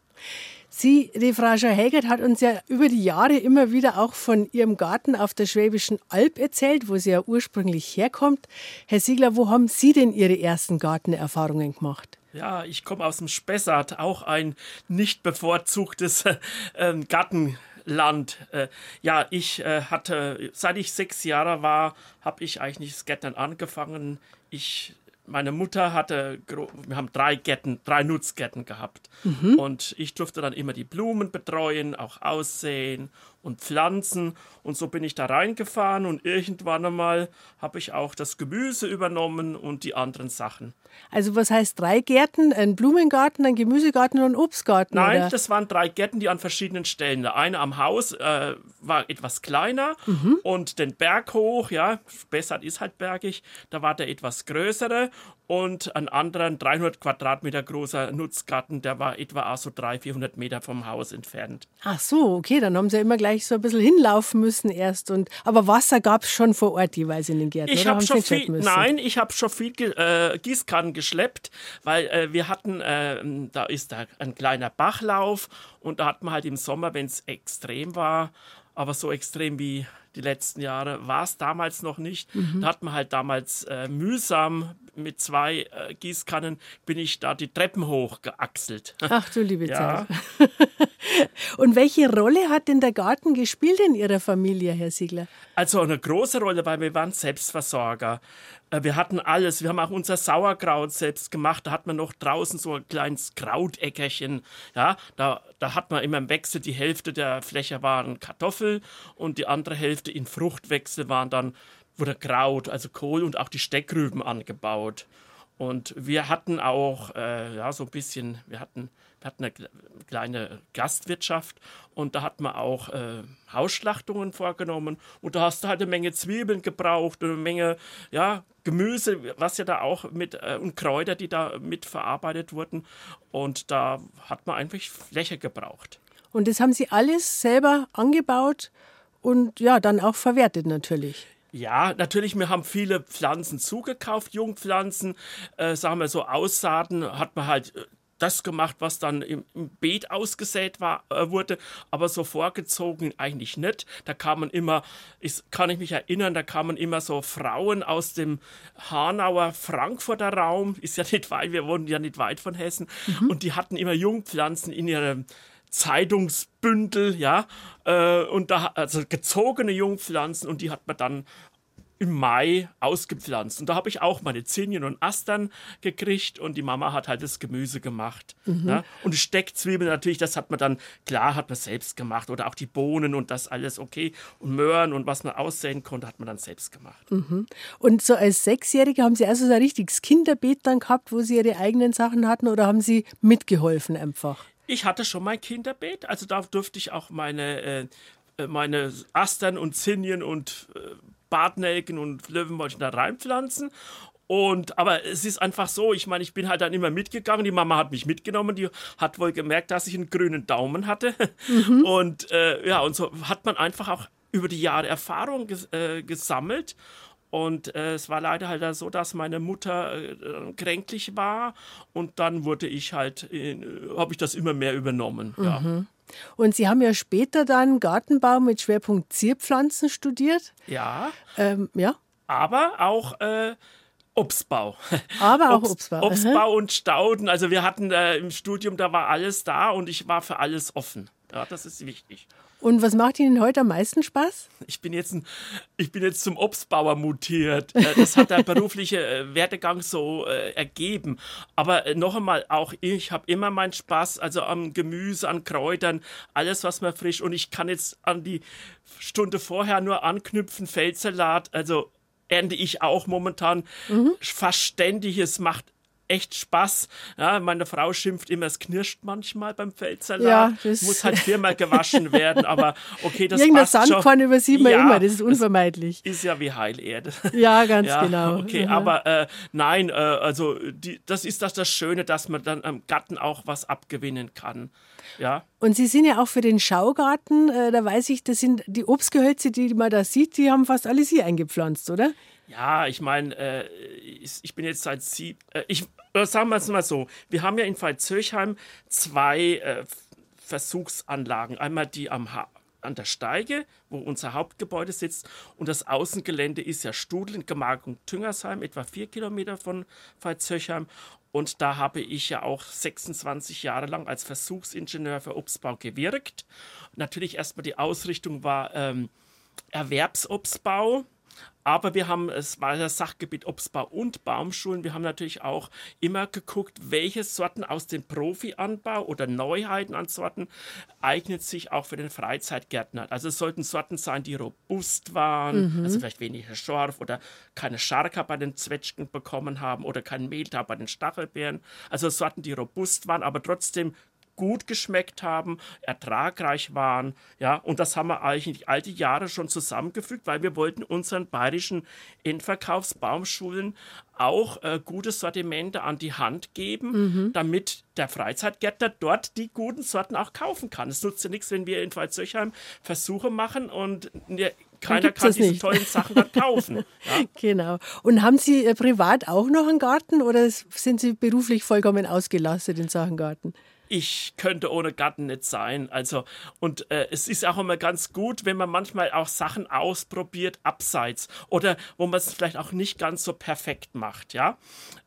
Sie, die Frau Schau-Helgert, hat uns ja über die Jahre immer wieder auch von ihrem Garten auf der Schwäbischen Alb erzählt, wo sie ja ursprünglich herkommt. Herr Siegler, wo haben Sie denn Ihre ersten Gartenerfahrungen gemacht? Ja, ich komme aus dem Spessart, auch ein nicht bevorzugtes äh, Gartenland. Äh, ja, ich äh, hatte, seit ich sechs Jahre war, habe ich eigentlich das Gärtnern angefangen. Ich meine Mutter hatte, wir haben drei Gärten, drei Nutzgärten gehabt. Mhm. Und ich durfte dann immer die Blumen betreuen, auch aussehen und Pflanzen. Und so bin ich da reingefahren und irgendwann einmal habe ich auch das Gemüse übernommen und die anderen Sachen. Also was heißt drei Gärten? Ein Blumengarten, ein Gemüsegarten und ein Obstgarten? Nein, oder? das waren drei Gärten, die an verschiedenen Stellen. Der eine am Haus äh, war etwas kleiner mhm. und den Berg hoch, ja, Spessart ist halt bergig, da war der etwas größere und ein anderer, 300 Quadratmeter großer Nutzgarten, der war etwa auch so 300, 400 Meter vom Haus entfernt. Ach so, okay, dann haben sie ja immer gleich so ein bisschen hinlaufen müssen erst. Und, aber Wasser gab es schon vor Ort jeweils in den Gärten, ich habe schon viel, Nein, ich habe schon viel äh, Gießkannen geschleppt, weil äh, wir hatten, äh, da ist da ein kleiner Bachlauf und da hat man halt im Sommer, wenn es extrem war, aber so extrem wie die letzten Jahre war es damals noch nicht. Mhm. Da hat man halt damals äh, mühsam mit zwei äh, Gießkannen bin ich da die Treppen hochgeachselt. Ach du liebe ja. Zeit. Und welche Rolle hat denn der Garten gespielt in Ihrer Familie, Herr Siegler? Also eine große Rolle, weil wir waren Selbstversorger. Äh, wir hatten alles. Wir haben auch unser Sauerkraut selbst gemacht. Da hat man noch draußen so ein kleines Krauteckerchen. Ja, da, da hat man immer im Wechsel die Hälfte der Fläche waren Kartoffel und die andere Hälfte in Fruchtwechsel waren dann wurde Kraut, also Kohl und auch die Steckrüben angebaut. Und wir hatten auch äh, ja, so ein bisschen, wir hatten, wir hatten eine kleine Gastwirtschaft und da hat man auch äh, Hausschlachtungen vorgenommen und da hast du halt eine Menge Zwiebeln gebraucht, eine Menge ja, Gemüse, was ja da auch mit äh, und Kräuter, die da mit verarbeitet wurden und da hat man einfach Fläche gebraucht. Und das haben Sie alles selber angebaut und ja, dann auch verwertet natürlich. Ja, natürlich, wir haben viele Pflanzen zugekauft, Jungpflanzen, äh, sagen wir so Aussaaten, hat man halt äh, das gemacht, was dann im, im Beet ausgesät war, äh, wurde, aber so vorgezogen eigentlich nicht. Da kamen immer, ich, kann ich mich erinnern, da kamen immer so Frauen aus dem Hanauer Frankfurter Raum, ist ja nicht weit, wir wohnen ja nicht weit von Hessen, mhm. und die hatten immer Jungpflanzen in ihrem Zeitungsbündel, ja, äh, und da, also gezogene Jungpflanzen. Und die hat man dann im Mai ausgepflanzt. Und da habe ich auch meine Zinien und Astern gekriegt und die Mama hat halt das Gemüse gemacht. Mhm. Ne? Und die Steckzwiebeln natürlich, das hat man dann, klar, hat man selbst gemacht. Oder auch die Bohnen und das alles okay. Und Möhren und was man aussehen konnte, hat man dann selbst gemacht. Mhm. Und so als Sechsjährige haben Sie also so ein richtiges Kinderbeet dann gehabt, wo Sie Ihre eigenen Sachen hatten oder haben Sie mitgeholfen einfach? Ich hatte schon mein Kinderbeet, also da durfte ich auch meine, äh, äh meine Astern und Zinien und äh, Bartnelken und Löwenmäulchen da reinpflanzen. Und, aber es ist einfach so, ich meine, ich bin halt dann immer mitgegangen. Die Mama hat mich mitgenommen, die hat wohl gemerkt, dass ich einen grünen Daumen hatte. Mhm. Und äh, ja, und so hat man einfach auch über die Jahre Erfahrung ges äh, gesammelt. Und äh, es war leider halt so, dass meine Mutter äh, kränklich war und dann wurde ich halt, äh, habe ich das immer mehr übernommen. Mhm. Ja. Und Sie haben ja später dann Gartenbau mit Schwerpunkt Zierpflanzen studiert. Ja. Ähm, ja. Aber auch äh, Obstbau. Aber auch Obst, Obstbau. Obstbau und Stauden. Also wir hatten äh, im Studium, da war alles da und ich war für alles offen. Ja, das ist wichtig. Und was macht Ihnen heute am meisten Spaß? Ich bin jetzt, ein, ich bin jetzt zum Obstbauer mutiert. Äh, das hat der berufliche äh, Werdegang so äh, ergeben. Aber äh, noch einmal, auch ich habe immer meinen Spaß, also am Gemüse, an Kräutern, alles, was man frisch. Und ich kann jetzt an die Stunde vorher nur anknüpfen, Feldsalat. Also ernte ich auch momentan mhm. fast ständig. Es macht echt Spaß. Ja, meine Frau schimpft immer, es knirscht manchmal beim Feldsalat. Ja, das Muss halt viermal gewaschen werden, aber okay, das Irgendein passt Sandkorn übersieht man ja, immer, das ist unvermeidlich. Ist ja wie Heilerde. Ja, ganz ja, genau. Okay, mhm. aber äh, nein, äh, also die, das ist das, das Schöne, dass man dann am Garten auch was abgewinnen kann. Ja. Und Sie sind ja auch für den Schaugarten, äh, da weiß ich, das sind die Obstgehölze, die man da sieht, die haben fast alle Sie eingepflanzt, oder? Ja, ich meine, äh, ich, ich, bin jetzt seit sieben, äh, ich äh, sagen wir es mal so, wir haben ja in Veitshöchheim zwei äh, Versuchsanlagen. Einmal die am ha an der Steige, wo unser Hauptgebäude sitzt. Und das Außengelände ist ja Studel Gemarkung Tüngersheim, etwa vier Kilometer von Veitshöchheim. Und da habe ich ja auch 26 Jahre lang als Versuchsingenieur für Obstbau gewirkt. Natürlich erstmal die Ausrichtung war ähm, Erwerbsobstbau aber wir haben, es war das Sachgebiet Obstbau und Baumschulen. Wir haben natürlich auch immer geguckt, welche Sorten aus dem Profianbau oder Neuheiten an Sorten eignet sich auch für den Freizeitgärtner. Also es sollten Sorten sein, die robust waren, mhm. also vielleicht weniger Schorf oder keine Scharka bei den Zwetschgen bekommen haben oder kein Mehltau bei den Stachelbeeren. Also Sorten, die robust waren, aber trotzdem gut geschmeckt haben, ertragreich waren. Ja, und das haben wir eigentlich all die Jahre schon zusammengefügt, weil wir wollten unseren bayerischen Endverkaufsbaumschulen auch äh, gute Sortimente an die Hand geben, mhm. damit der Freizeitgärtner dort die guten Sorten auch kaufen kann. Es nutzt ja nichts, wenn wir in Waldzöchheim Versuche machen und ne, keiner kann diese nicht. tollen Sachen dort kaufen. Ja. Genau. Und haben Sie äh, privat auch noch einen Garten oder sind Sie beruflich vollkommen ausgelastet in Sachen Garten? Ich könnte ohne Garten nicht sein. Also, und äh, es ist auch immer ganz gut, wenn man manchmal auch Sachen ausprobiert, abseits oder wo man es vielleicht auch nicht ganz so perfekt macht, ja.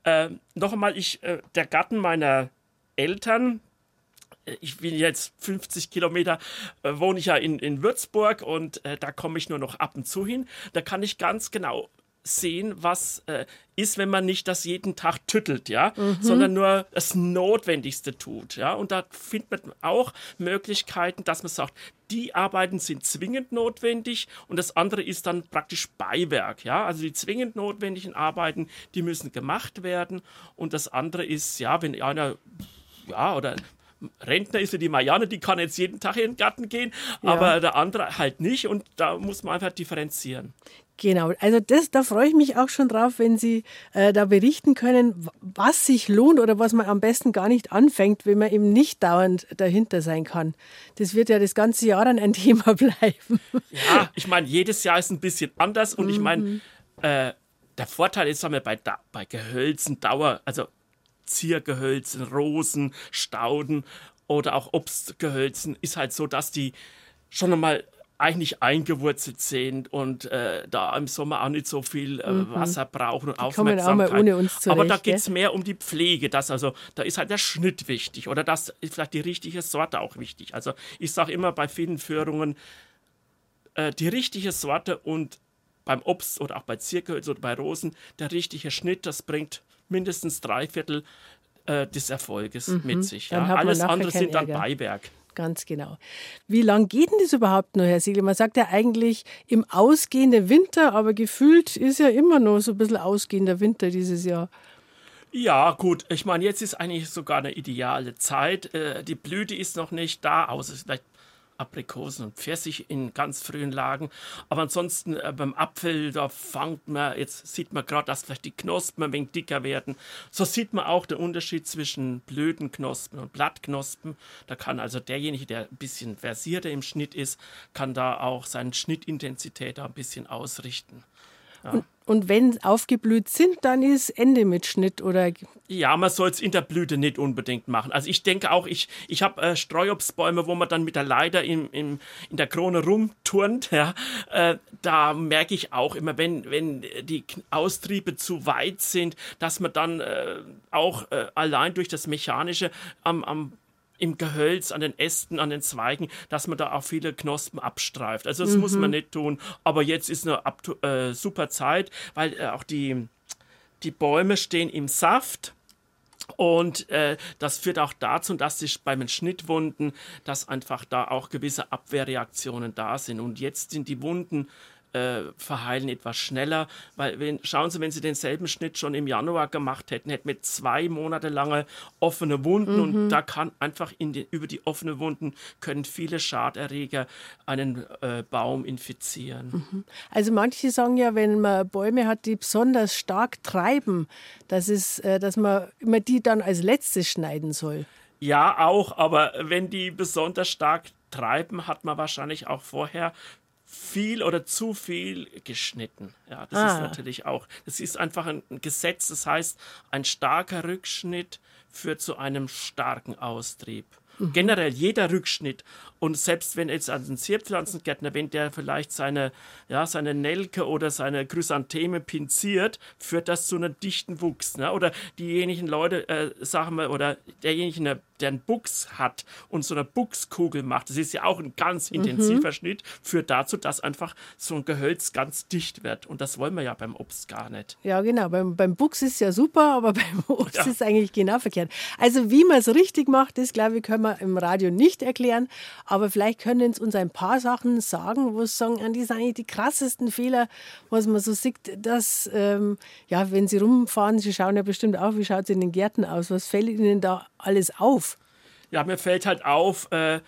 Äh, noch einmal, ich, äh, der Garten meiner Eltern, äh, ich bin jetzt 50 Kilometer, äh, wohne ich ja in, in Würzburg und äh, da komme ich nur noch ab und zu hin. Da kann ich ganz genau sehen, was äh, ist, wenn man nicht das jeden Tag tüttelt, ja, mhm. sondern nur das Notwendigste tut, ja. Und da findet man auch Möglichkeiten, dass man sagt, die Arbeiten sind zwingend notwendig und das andere ist dann praktisch Beiwerk, ja. Also die zwingend notwendigen Arbeiten, die müssen gemacht werden und das andere ist, ja, wenn einer ja, oder Rentner ist ja die Marianne, die kann jetzt jeden Tag in den Garten gehen, ja. aber der andere halt nicht und da muss man einfach differenzieren. Genau, also das, da freue ich mich auch schon drauf, wenn Sie äh, da berichten können, was sich lohnt oder was man am besten gar nicht anfängt, wenn man eben nicht dauernd dahinter sein kann. Das wird ja das ganze Jahr dann ein Thema bleiben. Ja, ich meine, jedes Jahr ist ein bisschen anders und ich meine, mhm. äh, der Vorteil ist, sagen wir, bei, bei Gehölzen, Dauer, also Ziergehölzen, Rosen, Stauden oder auch Obstgehölzen ist halt so, dass die schon einmal eigentlich eingewurzelt sind und äh, da im Sommer auch nicht so viel äh, mhm. Wasser brauchen und die Aufmerksamkeit. Ohne uns zurecht, Aber da geht es mehr um die Pflege. Das also, da ist halt der Schnitt wichtig oder das ist vielleicht die richtige Sorte auch wichtig. Also ich sage immer bei vielen Führungen, äh, die richtige Sorte und beim Obst oder auch bei Ziergehölzen oder bei Rosen, der richtige Schnitt, das bringt mindestens drei Viertel äh, des Erfolges mhm. mit sich. Ja. Alles andere sind dann Ärger. Beiwerk. Ganz genau. Wie lang geht denn das überhaupt noch, Herr Siegel? Man sagt ja eigentlich im ausgehenden Winter, aber gefühlt ist ja immer noch so ein bisschen ausgehender Winter dieses Jahr. Ja, gut. Ich meine, jetzt ist eigentlich sogar eine ideale Zeit. Äh, die Blüte ist noch nicht da, außer vielleicht Aprikosen und Pfirsich in ganz frühen Lagen. Aber ansonsten äh, beim Apfel, da fangt man, jetzt sieht man gerade, dass vielleicht die Knospen ein wenig dicker werden. So sieht man auch den Unterschied zwischen Blütenknospen und Blattknospen. Da kann also derjenige, der ein bisschen versierter im Schnitt ist, kann da auch seine Schnittintensität ein bisschen ausrichten. Und, und wenn aufgeblüht sind, dann ist Ende mit Schnitt oder? Ja, man soll es in der Blüte nicht unbedingt machen. Also ich denke auch, ich, ich habe äh, Streuobstbäume, wo man dann mit der Leiter in, in, in der Krone rumturnt. Ja, äh, da merke ich auch immer, wenn, wenn die Austriebe zu weit sind, dass man dann äh, auch äh, allein durch das Mechanische am, am im Gehölz, an den Ästen, an den Zweigen, dass man da auch viele Knospen abstreift. Also das mhm. muss man nicht tun. Aber jetzt ist eine äh, super Zeit, weil äh, auch die, die Bäume stehen im Saft. Und äh, das führt auch dazu, dass sich bei den Schnittwunden, dass einfach da auch gewisse Abwehrreaktionen da sind. Und jetzt sind die Wunden äh, verheilen etwas schneller, weil wenn, schauen Sie, wenn Sie denselben Schnitt schon im Januar gemacht hätten, hätten wir zwei Monate lange offene Wunden mhm. und da kann einfach den, über die offenen Wunden können viele Schaderreger einen äh, Baum infizieren. Mhm. Also manche sagen ja, wenn man Bäume hat, die besonders stark treiben, dass, es, äh, dass man immer die dann als letztes schneiden soll. Ja, auch, aber wenn die besonders stark treiben, hat man wahrscheinlich auch vorher viel oder zu viel geschnitten. Ja, das ah. ist natürlich auch, das ist einfach ein Gesetz, das heißt, ein starker Rückschnitt führt zu einem starken Austrieb. Mhm. Generell jeder Rückschnitt und selbst wenn jetzt ein Zierpflanzengärtner, wenn der vielleicht seine, ja, seine Nelke oder seine Chrysantheme pinziert, führt das zu einem dichten Wuchs. Ne? Oder diejenigen Leute, äh, sagen wir, oder derjenige, der einen Buchs hat und so eine Buchskugel macht, das ist ja auch ein ganz intensiver mhm. Schnitt, führt dazu, dass einfach so ein Gehölz ganz dicht wird. Und das wollen wir ja beim Obst gar nicht. Ja, genau. Beim, beim Buchs ist ja super, aber beim Obst ja. ist eigentlich genau verkehrt. Also wie man es richtig macht, das glaube ich, können wir im Radio nicht erklären. Aber vielleicht können Sie uns ein paar Sachen sagen, wo Sie sagen, die sind eigentlich die krassesten Fehler, was man so sieht, dass, ähm, ja, wenn Sie rumfahren, Sie schauen ja bestimmt auch, wie schaut es in den Gärten aus? Was fällt Ihnen da alles auf? Ja, mir fällt halt auf, äh,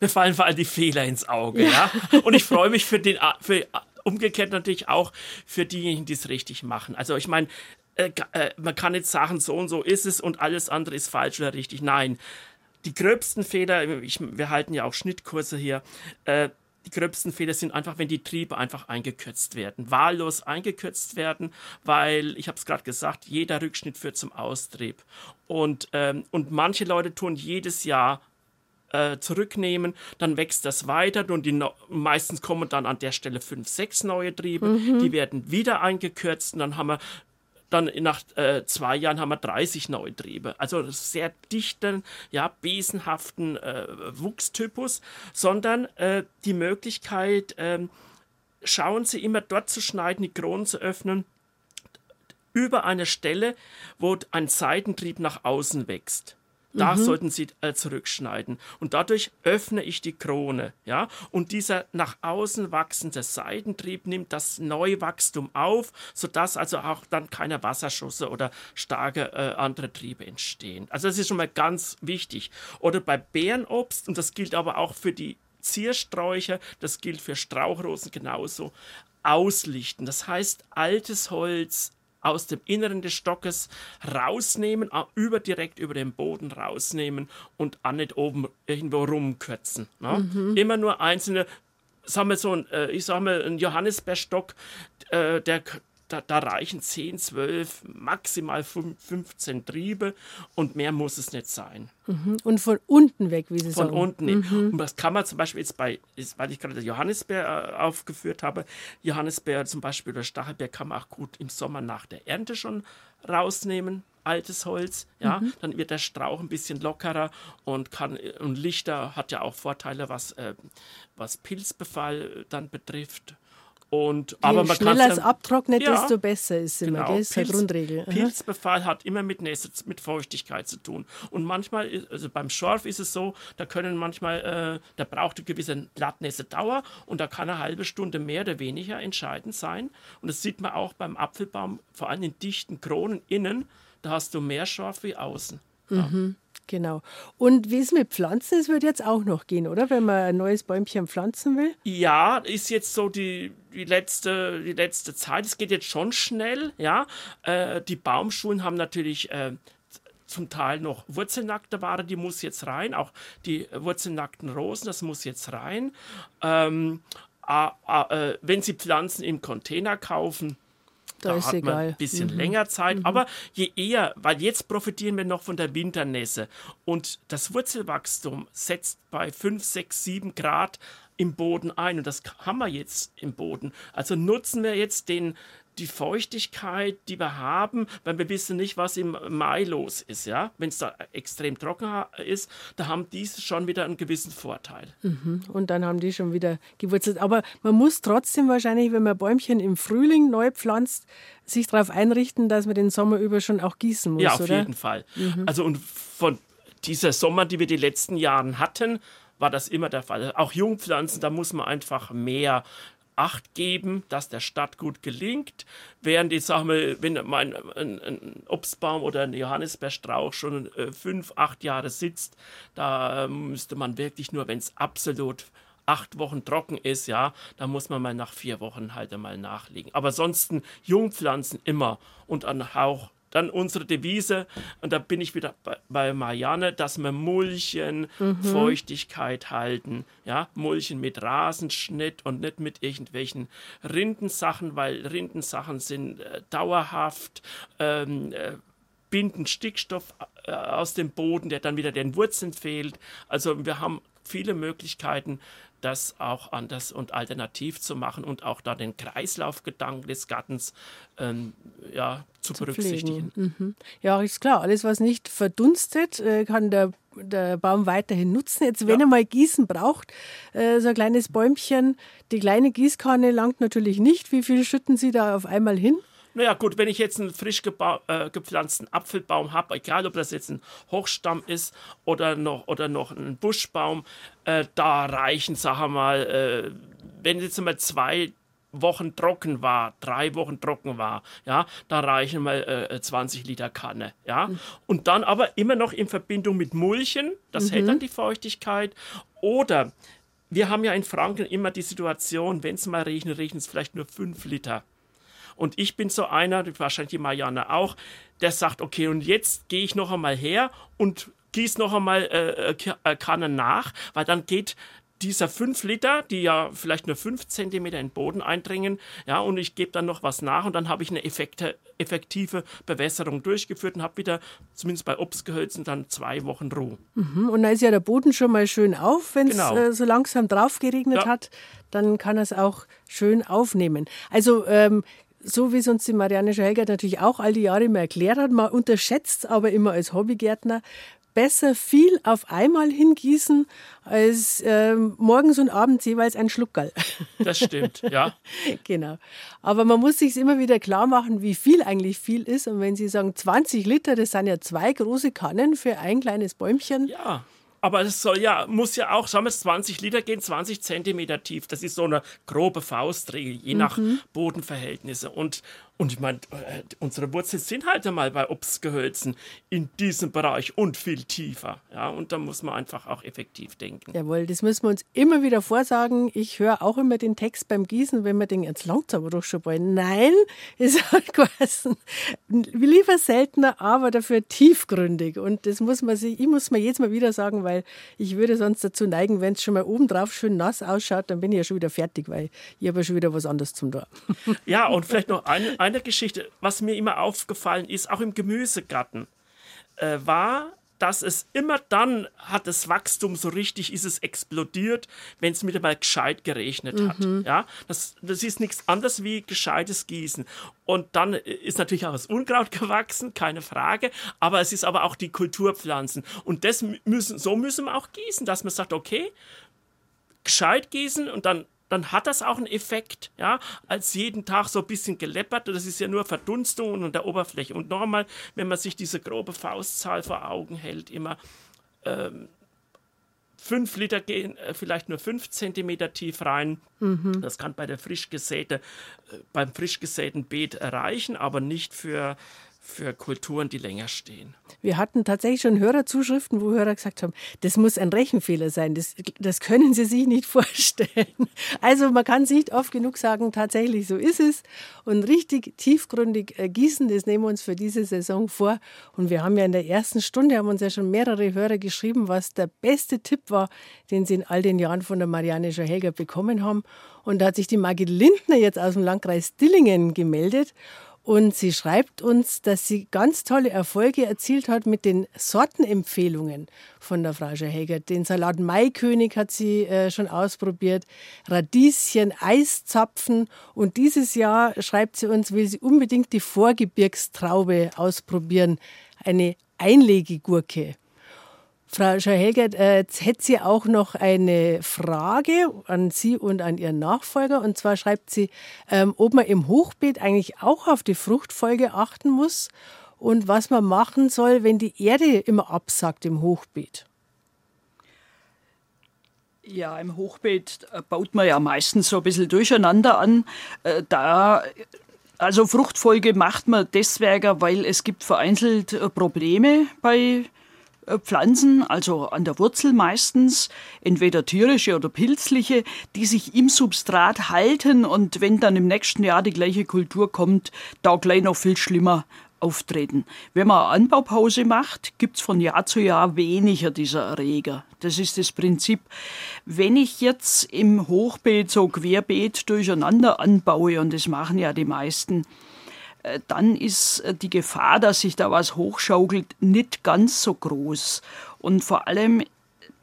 mir fallen vor allem die Fehler ins Auge, ja. ja? Und ich freue mich für den, für, umgekehrt natürlich auch für diejenigen, die es richtig machen. Also ich meine, äh, äh, man kann nicht sagen, so und so ist es und alles andere ist falsch oder richtig. Nein, die gröbsten Fehler, ich, wir halten ja auch Schnittkurse hier, äh, die gröbsten Fehler sind einfach, wenn die Triebe einfach eingekürzt werden, wahllos eingekürzt werden, weil, ich habe es gerade gesagt, jeder Rückschnitt führt zum Austrieb. Und, ähm, und manche Leute tun jedes Jahr äh, zurücknehmen, dann wächst das weiter und die no meistens kommen dann an der Stelle fünf, sechs neue Triebe, mhm. die werden wieder eingekürzt und dann haben wir dann nach äh, zwei Jahren haben wir 30 Neutriebe. Also sehr dichten, ja, besenhaften äh, Wuchstypus, sondern äh, die Möglichkeit, ähm, schauen Sie immer dort zu schneiden, die Kronen zu öffnen, über eine Stelle, wo ein Seitentrieb nach außen wächst. Da mhm. sollten Sie äh, zurückschneiden. Und dadurch öffne ich die Krone. Ja? Und dieser nach außen wachsende Seitentrieb nimmt das Neuwachstum auf, sodass also auch dann keine Wasserschüsse oder starke äh, andere Triebe entstehen. Also das ist schon mal ganz wichtig. Oder bei Bärenobst, und das gilt aber auch für die Ziersträucher, das gilt für Strauchrosen genauso, auslichten. Das heißt, altes Holz aus dem Inneren des Stockes rausnehmen, über direkt über den Boden rausnehmen und an nicht oben irgendwo rumkürzen. Ne? Mhm. Immer nur einzelne, sagen wir so, ein, äh, ich sag mal, ein Johannisbeerstock, äh, der da, da, reichen 10, 12, maximal 15 Triebe und mehr muss es nicht sein. Mhm. Und von unten weg, wie Sie von sagen. Von unten. Mhm. Und das kann man zum Beispiel jetzt bei, weil ich gerade Johannisbeer äh, aufgeführt habe, Johannisbeer zum Beispiel oder Stachelbeer kann man auch gut im Sommer nach der Ernte schon rausnehmen, altes Holz, ja, mhm. dann wird der Strauch ein bisschen lockerer und kann und lichter hat ja auch Vorteile, was, äh, was Pilzbefall dann betrifft. Und, Je aber man schneller es abtrocknet, ja, desto besser ist es immer. Genau. Das ist Pilz, Grundregel. Pilzbefall hat immer mit Nässe, mit Feuchtigkeit zu tun. Und manchmal, also beim Schorf ist es so, da können manchmal, äh, da braucht eine gewisse Blattnässe-Dauer und da kann eine halbe Stunde mehr oder weniger entscheidend sein. Und das sieht man auch beim Apfelbaum, vor allem in dichten Kronen innen, da hast du mehr Schorf wie außen. Ja. Genau. Und wie ist mit Pflanzen? Es wird jetzt auch noch gehen, oder? Wenn man ein neues Bäumchen pflanzen will? Ja, ist jetzt so die, die, letzte, die letzte Zeit. Es geht jetzt schon schnell, ja. Äh, die Baumschulen haben natürlich. Äh, zum Teil noch wurzelnackte Ware, die muss jetzt rein. Auch die wurzelnackten Rosen, das muss jetzt rein. Ähm, äh, wenn Sie Pflanzen im Container kaufen, da, da hat egal. man ein bisschen mhm. länger Zeit. Mhm. Aber je eher, weil jetzt profitieren wir noch von der Winternässe und das Wurzelwachstum setzt bei 5, 6, 7 Grad im Boden ein und das haben wir jetzt im Boden. Also nutzen wir jetzt den, die Feuchtigkeit, die wir haben, weil wir wissen nicht, was im Mai los ist. Ja? Wenn es da extrem trocken ist, da haben diese schon wieder einen gewissen Vorteil. Mhm. Und dann haben die schon wieder gewurzelt. Aber man muss trotzdem wahrscheinlich, wenn man Bäumchen im Frühling neu pflanzt, sich darauf einrichten, dass man den Sommer über schon auch gießen muss. Ja, auf oder? jeden Fall. Mhm. Also und von dieser Sommer, die wir die letzten Jahre hatten, war das immer der Fall. Auch Jungpflanzen, da muss man einfach mehr Acht geben, dass der Stadt gut gelingt, während ich sage mal, wenn mein, ein, ein, Obstbaum oder ein Johannisbeerstrauch schon äh, fünf, acht Jahre sitzt, da äh, müsste man wirklich nur, wenn es absolut acht Wochen trocken ist, ja, da muss man mal nach vier Wochen halt einmal nachlegen. Aber ansonsten Jungpflanzen immer und an Hauch dann unsere Devise, und da bin ich wieder bei, Marianne, dass wir Mulchen, mhm. Feuchtigkeit halten, ja, Mulchen mit Rasenschnitt und nicht mit irgendwelchen Rindensachen, weil Rindensachen sind äh, dauerhaft, ähm, äh, binden Stickstoff äh, aus dem Boden, der dann wieder den Wurzeln fehlt. Also wir haben viele Möglichkeiten, das auch anders und alternativ zu machen und auch da den Kreislaufgedanken des Gartens ähm, ja, zu, zu berücksichtigen. Mhm. Ja, ist klar. Alles, was nicht verdunstet, äh, kann der, der Baum weiterhin nutzen. Jetzt, wenn ja. er mal Gießen braucht, äh, so ein kleines Bäumchen, die kleine Gießkanne langt natürlich nicht. Wie viel schütten Sie da auf einmal hin? Naja, gut, wenn ich jetzt einen frisch äh, gepflanzten Apfelbaum habe, egal ob das jetzt ein Hochstamm ist oder noch, oder noch ein Buschbaum, äh, da reichen, sagen wir mal, äh, wenn jetzt mal zwei Wochen trocken war, drei Wochen trocken war, ja, da reichen mal äh, 20 Liter Kanne, ja. Mhm. Und dann aber immer noch in Verbindung mit Mulchen, das mhm. hält dann die Feuchtigkeit. Oder wir haben ja in Franken immer die Situation, wenn es mal regnet, regnet es vielleicht nur fünf Liter. Und ich bin so einer, wahrscheinlich die Marianne auch, der sagt, okay, und jetzt gehe ich noch einmal her und gieße noch einmal äh, äh, äh Kanne nach, weil dann geht dieser 5 Liter, die ja vielleicht nur 5 cm in den Boden eindringen, ja, und ich gebe dann noch was nach und dann habe ich eine effekte, effektive Bewässerung durchgeführt und habe wieder, zumindest bei Obstgehölzen, dann zwei Wochen Ruhe. Mhm, und dann ist ja der Boden schon mal schön auf, wenn es genau. äh, so langsam drauf geregnet ja. hat, dann kann er es auch schön aufnehmen. Also ähm, so wie es uns die Marianne Schelgert natürlich auch all die Jahre immer erklärt hat, man unterschätzt es aber immer als Hobbygärtner, besser viel auf einmal hingießen als äh, morgens und abends jeweils ein Schluckerl. Das stimmt, ja. genau. Aber man muss sich immer wieder klar machen, wie viel eigentlich viel ist. Und wenn Sie sagen 20 Liter, das sind ja zwei große Kannen für ein kleines Bäumchen. Ja. Aber es soll ja, muss ja auch, sagen wir 20 Liter gehen, 20 Zentimeter tief. Das ist so eine grobe Faustregel, je nach mhm. Bodenverhältnisse. Und und ich meine, äh, unsere Wurzeln sind halt einmal bei Obstgehölzen in diesem Bereich und viel tiefer. Ja, und da muss man einfach auch effektiv denken. Jawohl, das müssen wir uns immer wieder vorsagen. Ich höre auch immer den Text beim Gießen, wenn wir denken, jetzt langt aber doch schon bald. Nein, es hat geheißen, lieber seltener, aber dafür tiefgründig. Und das muss man sich, ich muss mir jetzt mal wieder sagen, weil ich würde sonst dazu neigen, wenn es schon mal oben drauf schön nass ausschaut, dann bin ich ja schon wieder fertig, weil ich habe ja schon wieder was anderes zum Tor. Ja, und vielleicht noch ein, eine Geschichte, was mir immer aufgefallen ist, auch im Gemüsegarten, äh, war, dass es immer dann hat das Wachstum so richtig ist es explodiert, wenn es wieder mal gescheit geregnet hat. Mhm. Ja, das, das ist nichts anderes wie gescheites Gießen. Und dann ist natürlich auch das Unkraut gewachsen, keine Frage. Aber es ist aber auch die Kulturpflanzen. Und das müssen, so müssen wir auch gießen, dass man sagt, okay, gescheit gießen und dann dann hat das auch einen Effekt, ja, als jeden Tag so ein bisschen geleppert. Das ist ja nur Verdunstung an der Oberfläche. Und nochmal, wenn man sich diese grobe Faustzahl vor Augen hält, immer ähm, 5 Liter gehen äh, vielleicht nur 5 Zentimeter tief rein. Mhm. Das kann bei der frisch gesäte, äh, beim frisch gesäten Beet erreichen, aber nicht für für Kulturen, die länger stehen. Wir hatten tatsächlich schon Hörerzuschriften, wo Hörer gesagt haben, das muss ein Rechenfehler sein, das, das können Sie sich nicht vorstellen. Also man kann es nicht oft genug sagen, tatsächlich so ist es. Und richtig tiefgründig äh, gießen, das nehmen wir uns für diese Saison vor. Und wir haben ja in der ersten Stunde, haben uns ja schon mehrere Hörer geschrieben, was der beste Tipp war, den sie in all den Jahren von der Marianne Helger bekommen haben. Und da hat sich die Margit Lindner jetzt aus dem Landkreis Dillingen gemeldet Und sie schreibt uns, dass sie ganz tolle Erfolge erzielt hat mit den Sortenempfehlungen von der Frau Schehäger. Den Salat Maikönig hat sie äh, schon ausprobiert, Radieschen, Eiszapfen. Und dieses Jahr, schreibt sie uns, will sie unbedingt die Vorgebirgstraube ausprobieren, eine Einlegegurke. Frau Schauhelgert, äh, jetzt hätte sie auch noch eine Frage an Sie und an Ihren Nachfolger. Und zwar schreibt sie, ähm, ob man im Hochbeet eigentlich auch auf die Fruchtfolge achten muss und was man machen soll, wenn die Erde immer absackt im Hochbeet. Ja, im Hochbeet äh, baut man ja meistens so ein bisschen durcheinander an. Äh, da also Fruchtfolge macht man deswegen, weil es gibt vereinzelt Probleme bei Pflanzen, also an der Wurzel meistens, entweder tierische oder pilzliche, die sich im Substrat halten und wenn dann im nächsten Jahr die gleiche Kultur kommt, da gleich noch viel schlimmer auftreten. Wenn man Anbaupause macht, gibt es von Jahr zu Jahr weniger dieser Erreger. Das ist das Prinzip. Wenn ich jetzt im Hochbeet so querbeet durcheinander anbaue, und das machen ja die meisten, äh, dann ist äh, die Gefahr, dass sich da was hochschaukelt, nicht ganz so groß. Und vor allem,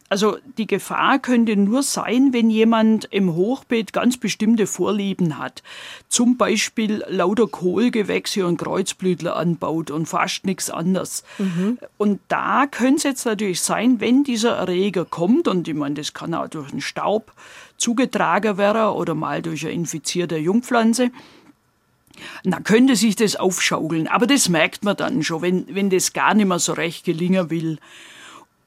also die Gefahr könnte nur sein, wenn jemand im Hochbeet ganz bestimmte Vorlieben hat. Zum Beispiel lauter Kohlgewächse und Kreuzblütler anbaut und fast nichts anderes. Mhm. Und da könnte es jetzt natürlich sein, wenn dieser Erreger kommt, und ich meine, das kann auch durch den Staub zugetragen werden oder mal durch eine infizierte Jungpflanze, na, könnte sich das aufschaukeln, aber das merkt man dann schon, wenn, wenn das gar nicht mehr so recht gelingen will.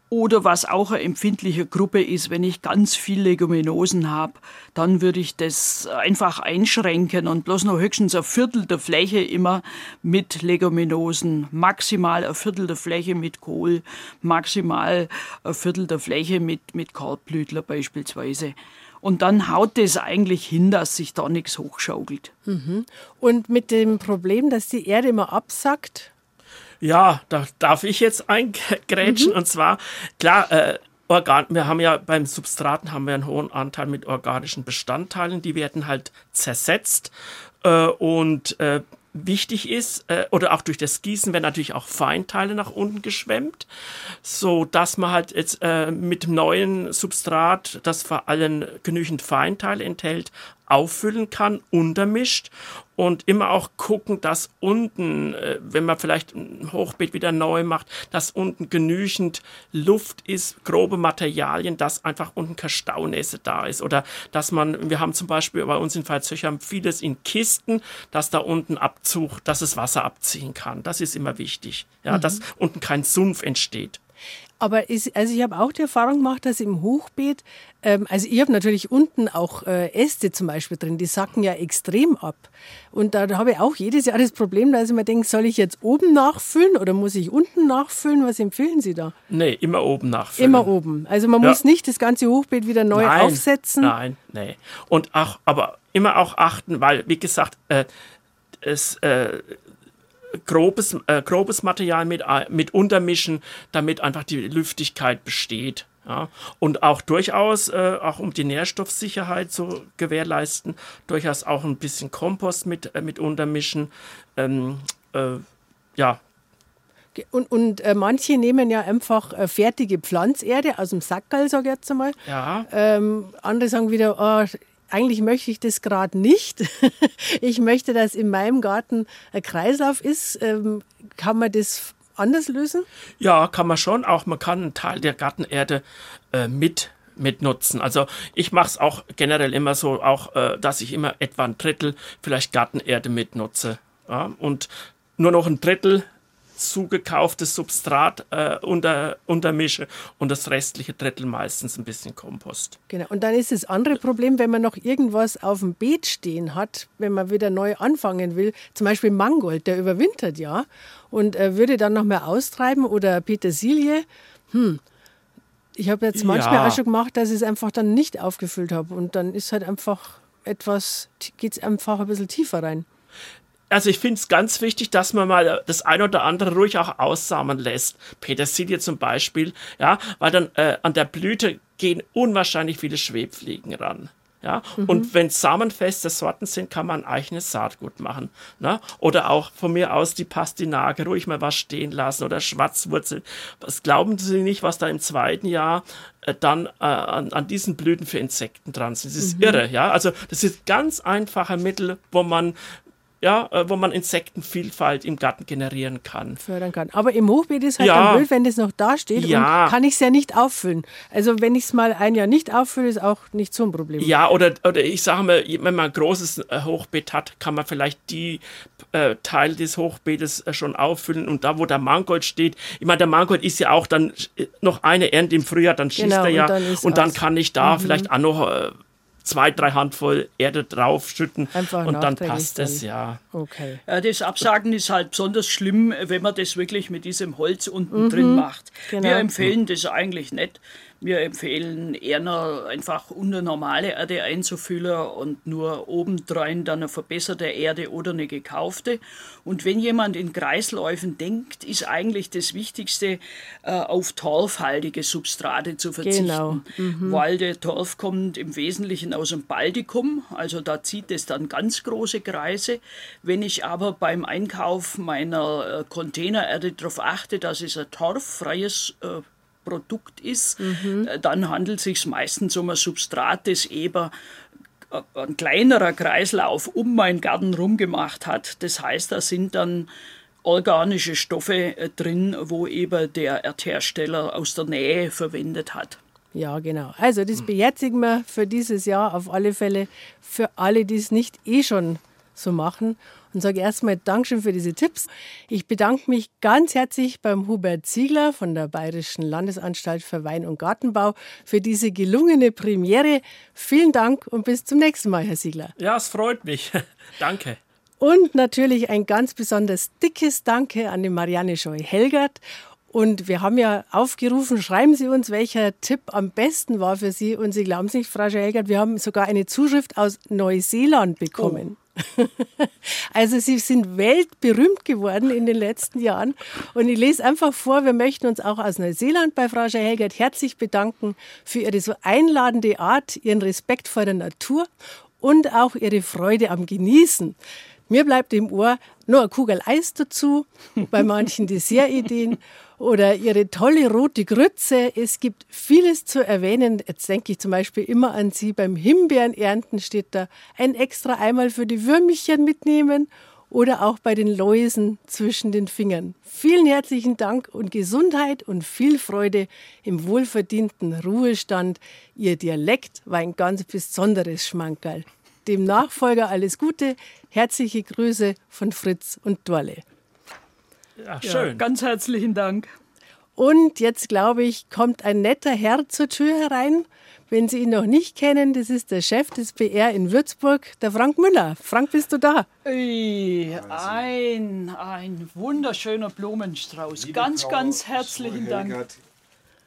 Oder was auch eine empfindliche Gruppe ist, wenn ich ganz viel Leguminosen habe, dann würde ich das einfach einschränken und bloß noch höchstens ein Viertel der Fläche immer mit Leguminosen, maximal ein Viertel der Fläche mit Kohl, maximal ein Viertel der Fläche mit, mit Korbblütler beispielsweise. Und dann haut es eigentlich hin, dass sich da nichts hochschaukelt. Mhm. Und mit dem Problem, dass die Erde immer absackt? Ja, da darf ich jetzt eingrätschen. Mhm. Und zwar, klar, äh, Organ, wir haben ja beim Substraten haben wir einen hohen Anteil mit organischen Bestandteilen, die werden halt zersetzt. Äh, und äh, wichtig ist, äh, oder auch durch das Gießen werden natürlich auch Feinteile nach unten geschwemmt, so dass man halt jetzt äh, mit dem neuen Substrat, das vor allem genügend Feinteile enthält, auffüllen kann, untermischt und immer auch gucken, dass unten, äh, wenn man vielleicht ein Hochbeet wieder neu macht, dass unten genügend Luft ist, grobe Materialien, dass einfach unten keine Staunässe da ist oder dass man, wir haben zum Beispiel bei uns in Veitshöchheim vieles in Kisten, dass da unten Abzug, dass es Wasser abziehen kann. Das ist immer wichtig, ja, mhm. dass unten kein Sumpf entsteht. Aber ist, also ich habe auch die Erfahrung gemacht, dass im Hochbeet, ähm, also ich habe natürlich unten auch äh, Äste zum Beispiel drin, die sacken ja extrem ab. Und da, habe ich auch jedes Jahr das Problem, dass ich mir denke, soll ich jetzt oben nachfüllen oder muss ich unten nachfüllen? Was empfehlen Sie da? Nee, immer oben nachfüllen. Immer oben. Also man ja. muss nicht das ganze Hochbeet wieder neu nein, aufsetzen. Nein, nee. Und auch, aber immer auch achten, weil, wie gesagt, äh, es, äh, grobes, äh, grobes Material mit, äh, mit untermischen, damit einfach die Lüftigkeit besteht. Ja, und auch durchaus, äh, auch um die Nährstoffsicherheit zu gewährleisten, durchaus auch ein bisschen Kompost mit, äh, mit untermischen. Ähm, äh, ja. Und, und äh, manche nehmen ja einfach äh, fertige Pflanzerde aus dem Sackerl, sage ich jetzt einmal. Ja. Ähm, andere sagen wieder, oh, eigentlich möchte ich das gerade nicht. ich möchte, dass in meinem Garten ein Kreislauf ist. Ähm, kann man das anders lösen? Ja, kann man schon. Auch man kann einen Teil der Gartenerde äh, mit mitnutzen. Also ich mache es auch generell immer so, auch äh, dass ich immer etwa ein Drittel vielleicht Gartenerde mitnutze. Ja? Und nur noch ein Drittel zugekauftes Substrat äh, unter, untermische und das restliche Drittel meistens ein bisschen Kompost. Genau. Und dann ist das andere Problem, wenn man noch irgendwas auf dem Beet stehen hat, wenn man wieder neu anfangen will, zum Beispiel Mangold, der überwintert ja und äh, würde dann noch mehr austreiben oder Petersilie. Hm. Ich habe jetzt manchmal ja. auch schon gemacht, dass ich es einfach dann nicht aufgefüllt habe und dann ist halt einfach etwas, geht es einfach ein bisschen tiefer rein also ich finde es ganz wichtig, dass man mal das ein oder andere ruhig auch aussamen lässt. Petersilie zum Beispiel, ja, weil dann äh, an der Blüte gehen unwahrscheinlich viele Schwebfliegen ran. Ja? Mhm. Und wenn samenfeste Sorten sind, kann man eigenes Saatgut machen. Ne? Oder auch von mir aus die Pastinake ruhig mal was stehen lassen oder Schwarzwurzel. Was glauben Sie nicht, was da im zweiten Jahr äh, dann äh, an, an, diesen Blüten für Insekten dran sind? Das ist mhm. irre. Ja? Also das ist ganz einfache Mittel, wo man ja, äh, wo man Insektenvielfalt im Garten generieren kann. Fördern kann. Aber im Hochbeet ist halt ja. dann blöd, wenn das noch da steht ja. und kann ich es ja nicht auffüllen. Also wenn ich es mal ein Jahr nicht auffülle, ist auch nicht so ein Problem. Ja, oder, oder ich sage mal, wenn man ein großes äh, Hochbeet hat, kann man vielleicht die äh, Teile des Hochbeetes äh, schon auffüllen und da, wo der Mangold steht, ich meine, der Mangold ist ja auch dann noch eine Ernte im Frühjahr, dann schießt genau, er ja und dann, und dann kann ich da mhm. vielleicht auch noch äh, zwei, drei Handvoll Erde draufschütten Einfach und dann passt es, ja. Okay. Ja, das Absagen ist halt besonders schlimm, wenn man das wirklich mit diesem Holz unten mhm. drin macht. Genau. Wir empfehlen das eigentlich nicht. Wir empfehlen eher einfach unter normale Erde einzufüllen und nur obendrein dann eine verbesserte Erde oder eine gekaufte. Und wenn jemand in Kreisläufen denkt, ist eigentlich das Wichtigste, äh, auf torfhaltige Substrate zu verzichten. Genau. Mhm. Weil der Torf kommt im Wesentlichen aus dem Baltikum, also da zieht es dann ganz große Kreise. Wenn ich aber beim Einkauf meiner äh, Containererde darauf achte, dass es ein torffreies äh, Produkt ist, mhm. dann handelt es sich meistens um ein Substrat, das eben ein kleinerer Kreislauf um meinen Garten rumgemacht hat. Das heißt, da sind dann organische Stoffe äh, drin, wo eben der Erdhersteller aus der Nähe verwendet hat. Ja, genau. Also das beherzigen wir für dieses Jahr auf alle Fälle für alle, die es nicht eh schon so machen und sage erstmal Dankeschön für diese Tipps. Ich bedanke mich ganz herzlich beim Hubert Ziegler von der Bayerischen Landesanstalt für Wein- und Gartenbau für diese gelungene Premiere. Vielen Dank und bis zum nächsten Mal, Herr Ziegler. Ja, es freut mich. Danke. Und natürlich ein ganz besonders dickes Danke an die Marianne Scheu-Helgert und wir haben ja aufgerufen, schreiben Sie uns, welcher Tipp am besten war für Sie. Und Sie glauben es nicht, Frau Schellgert, wir haben sogar eine Zuschrift aus Neuseeland bekommen. Also Sie sind weltberühmt geworden in den letzten Jahren. Und ich lese einfach vor, wir möchten uns auch aus Neuseeland bei Frau Helgert herzlich bedanken für Ihre so einladende Art, Ihren Respekt vor der Natur und auch Ihre Freude am Genießen. Mir bleibt im Ohr nur eine Kugel Eis dazu, bei manchen Dessertideen oder ihre tolle rote Grütze. Es gibt vieles zu erwähnen. Jetzt denke ich zum Beispiel immer an Sie. Beim Himbeerenernten steht da ein extra einmal für die Würmchen mitnehmen oder auch bei den Läusen zwischen den Fingern. Vielen herzlichen Dank und Gesundheit und viel Freude im wohlverdienten Ruhestand. Ihr Dialekt war ein ganz besonderes Schmankerl. Dem Nachfolger alles Gute. Herzliche Grüße von Fritz und Dorle. Ja, schön. Ja, ganz herzlichen Dank. Und jetzt, glaube ich, kommt ein netter Herr zur Tür herein. Wenn Sie ihn noch nicht kennen, das ist der Chef des PR in Würzburg, der Frank Müller. Frank, bist du da? Ein, ein wunderschöner Blumenstrauß. Liebe ganz, Frau ganz herzlichen Dank.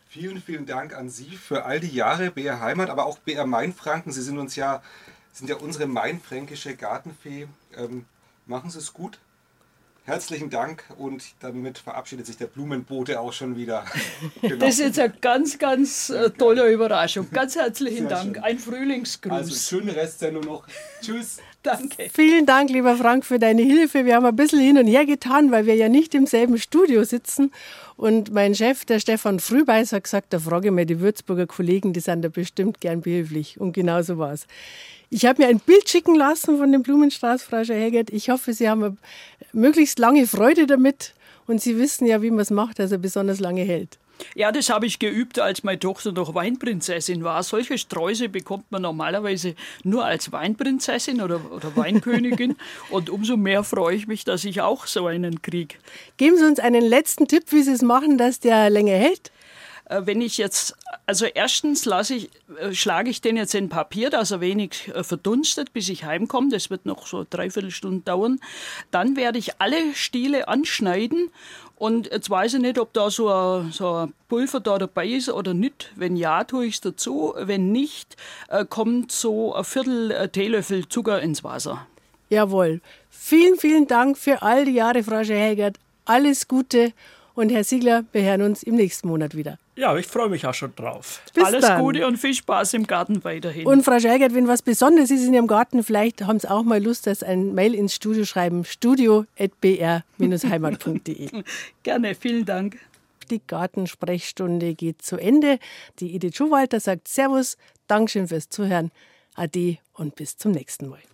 Vielen, vielen Dank an Sie für all die Jahre BR Heimat, aber auch BR Mainfranken. Sie sind uns ja, sind ja unsere mainfränkische Gartenfee. Ähm, machen Sie es gut. Herzlichen Dank und damit verabschiedet sich der Blumenbote auch schon wieder. Genau. Das ist jetzt eine ganz, ganz äh, tolle Überraschung. Ganz herzlichen Sehr Dank. Schön. Ein Frühlingsgruß. Also schöne Restsendung noch. Tschüss. Danke. Vielen Dank, lieber Frank, für deine Hilfe. Wir haben ein bisschen hin und her getan, weil wir ja nicht im selben Studio sitzen. Und mein Chef, der Stefan Frühbeiß, hat gesagt, da frage ich mal die Würzburger Kollegen, die sind da bestimmt gern behilflich. Und genau so war es. Ich habe mir ein Bild schicken lassen von dem Blumenstrauß, Frau Schehegert. Ich hoffe, Sie haben möglichst lange Freude damit und Sie wissen ja, wie man es macht, dass er besonders lange hält. Ja, das habe ich geübt, als meine Tochter noch Weinprinzessin war. Solche Sträuße bekommt man normalerweise nur als Weinprinzessin oder, oder Weinkönigin. Und umso mehr freue ich mich, dass ich auch so einen kriege. Geben Sie uns einen letzten Tipp, wie Sie es machen, dass der länger hält. Äh, wenn ich jetzt, also erstens lasse ich, äh, schlage ich den jetzt in Papier, dass er wenig äh, verdunstet, bis ich heimkomme. Das wird noch so dreiviertel Stunden dauern. Dann werde ich alle Stiele anschneiden und jetzt weiß ich nicht, ob da so ein, so ein Pulver da dabei ist oder nicht. Wenn ja, tue ich es dazu. Wenn nicht, kommt so ein Viertel Teelöffel Zucker ins Wasser. Jawohl. Vielen, vielen Dank für all die Jahre, Frau Schehegert. Alles Gute und Herr Siegler, wir hören uns im nächsten Monat wieder. Ja, ich freue mich auch schon drauf. Bis Alles dann. Gute und viel Spaß im Garten weiterhin. Und Frau Scheigert, wenn was Besonderes ist in Ihrem Garten, vielleicht haben Sie auch mal Lust, dass ein Mail ins Studio schreiben, studio.br-heimat.de. Gerne, vielen Dank. Die Gartensprechstunde geht zu Ende. Die Edith Schuhwalter sagt Servus, Dankeschön fürs Zuhören, Ade und bis zum nächsten Mal.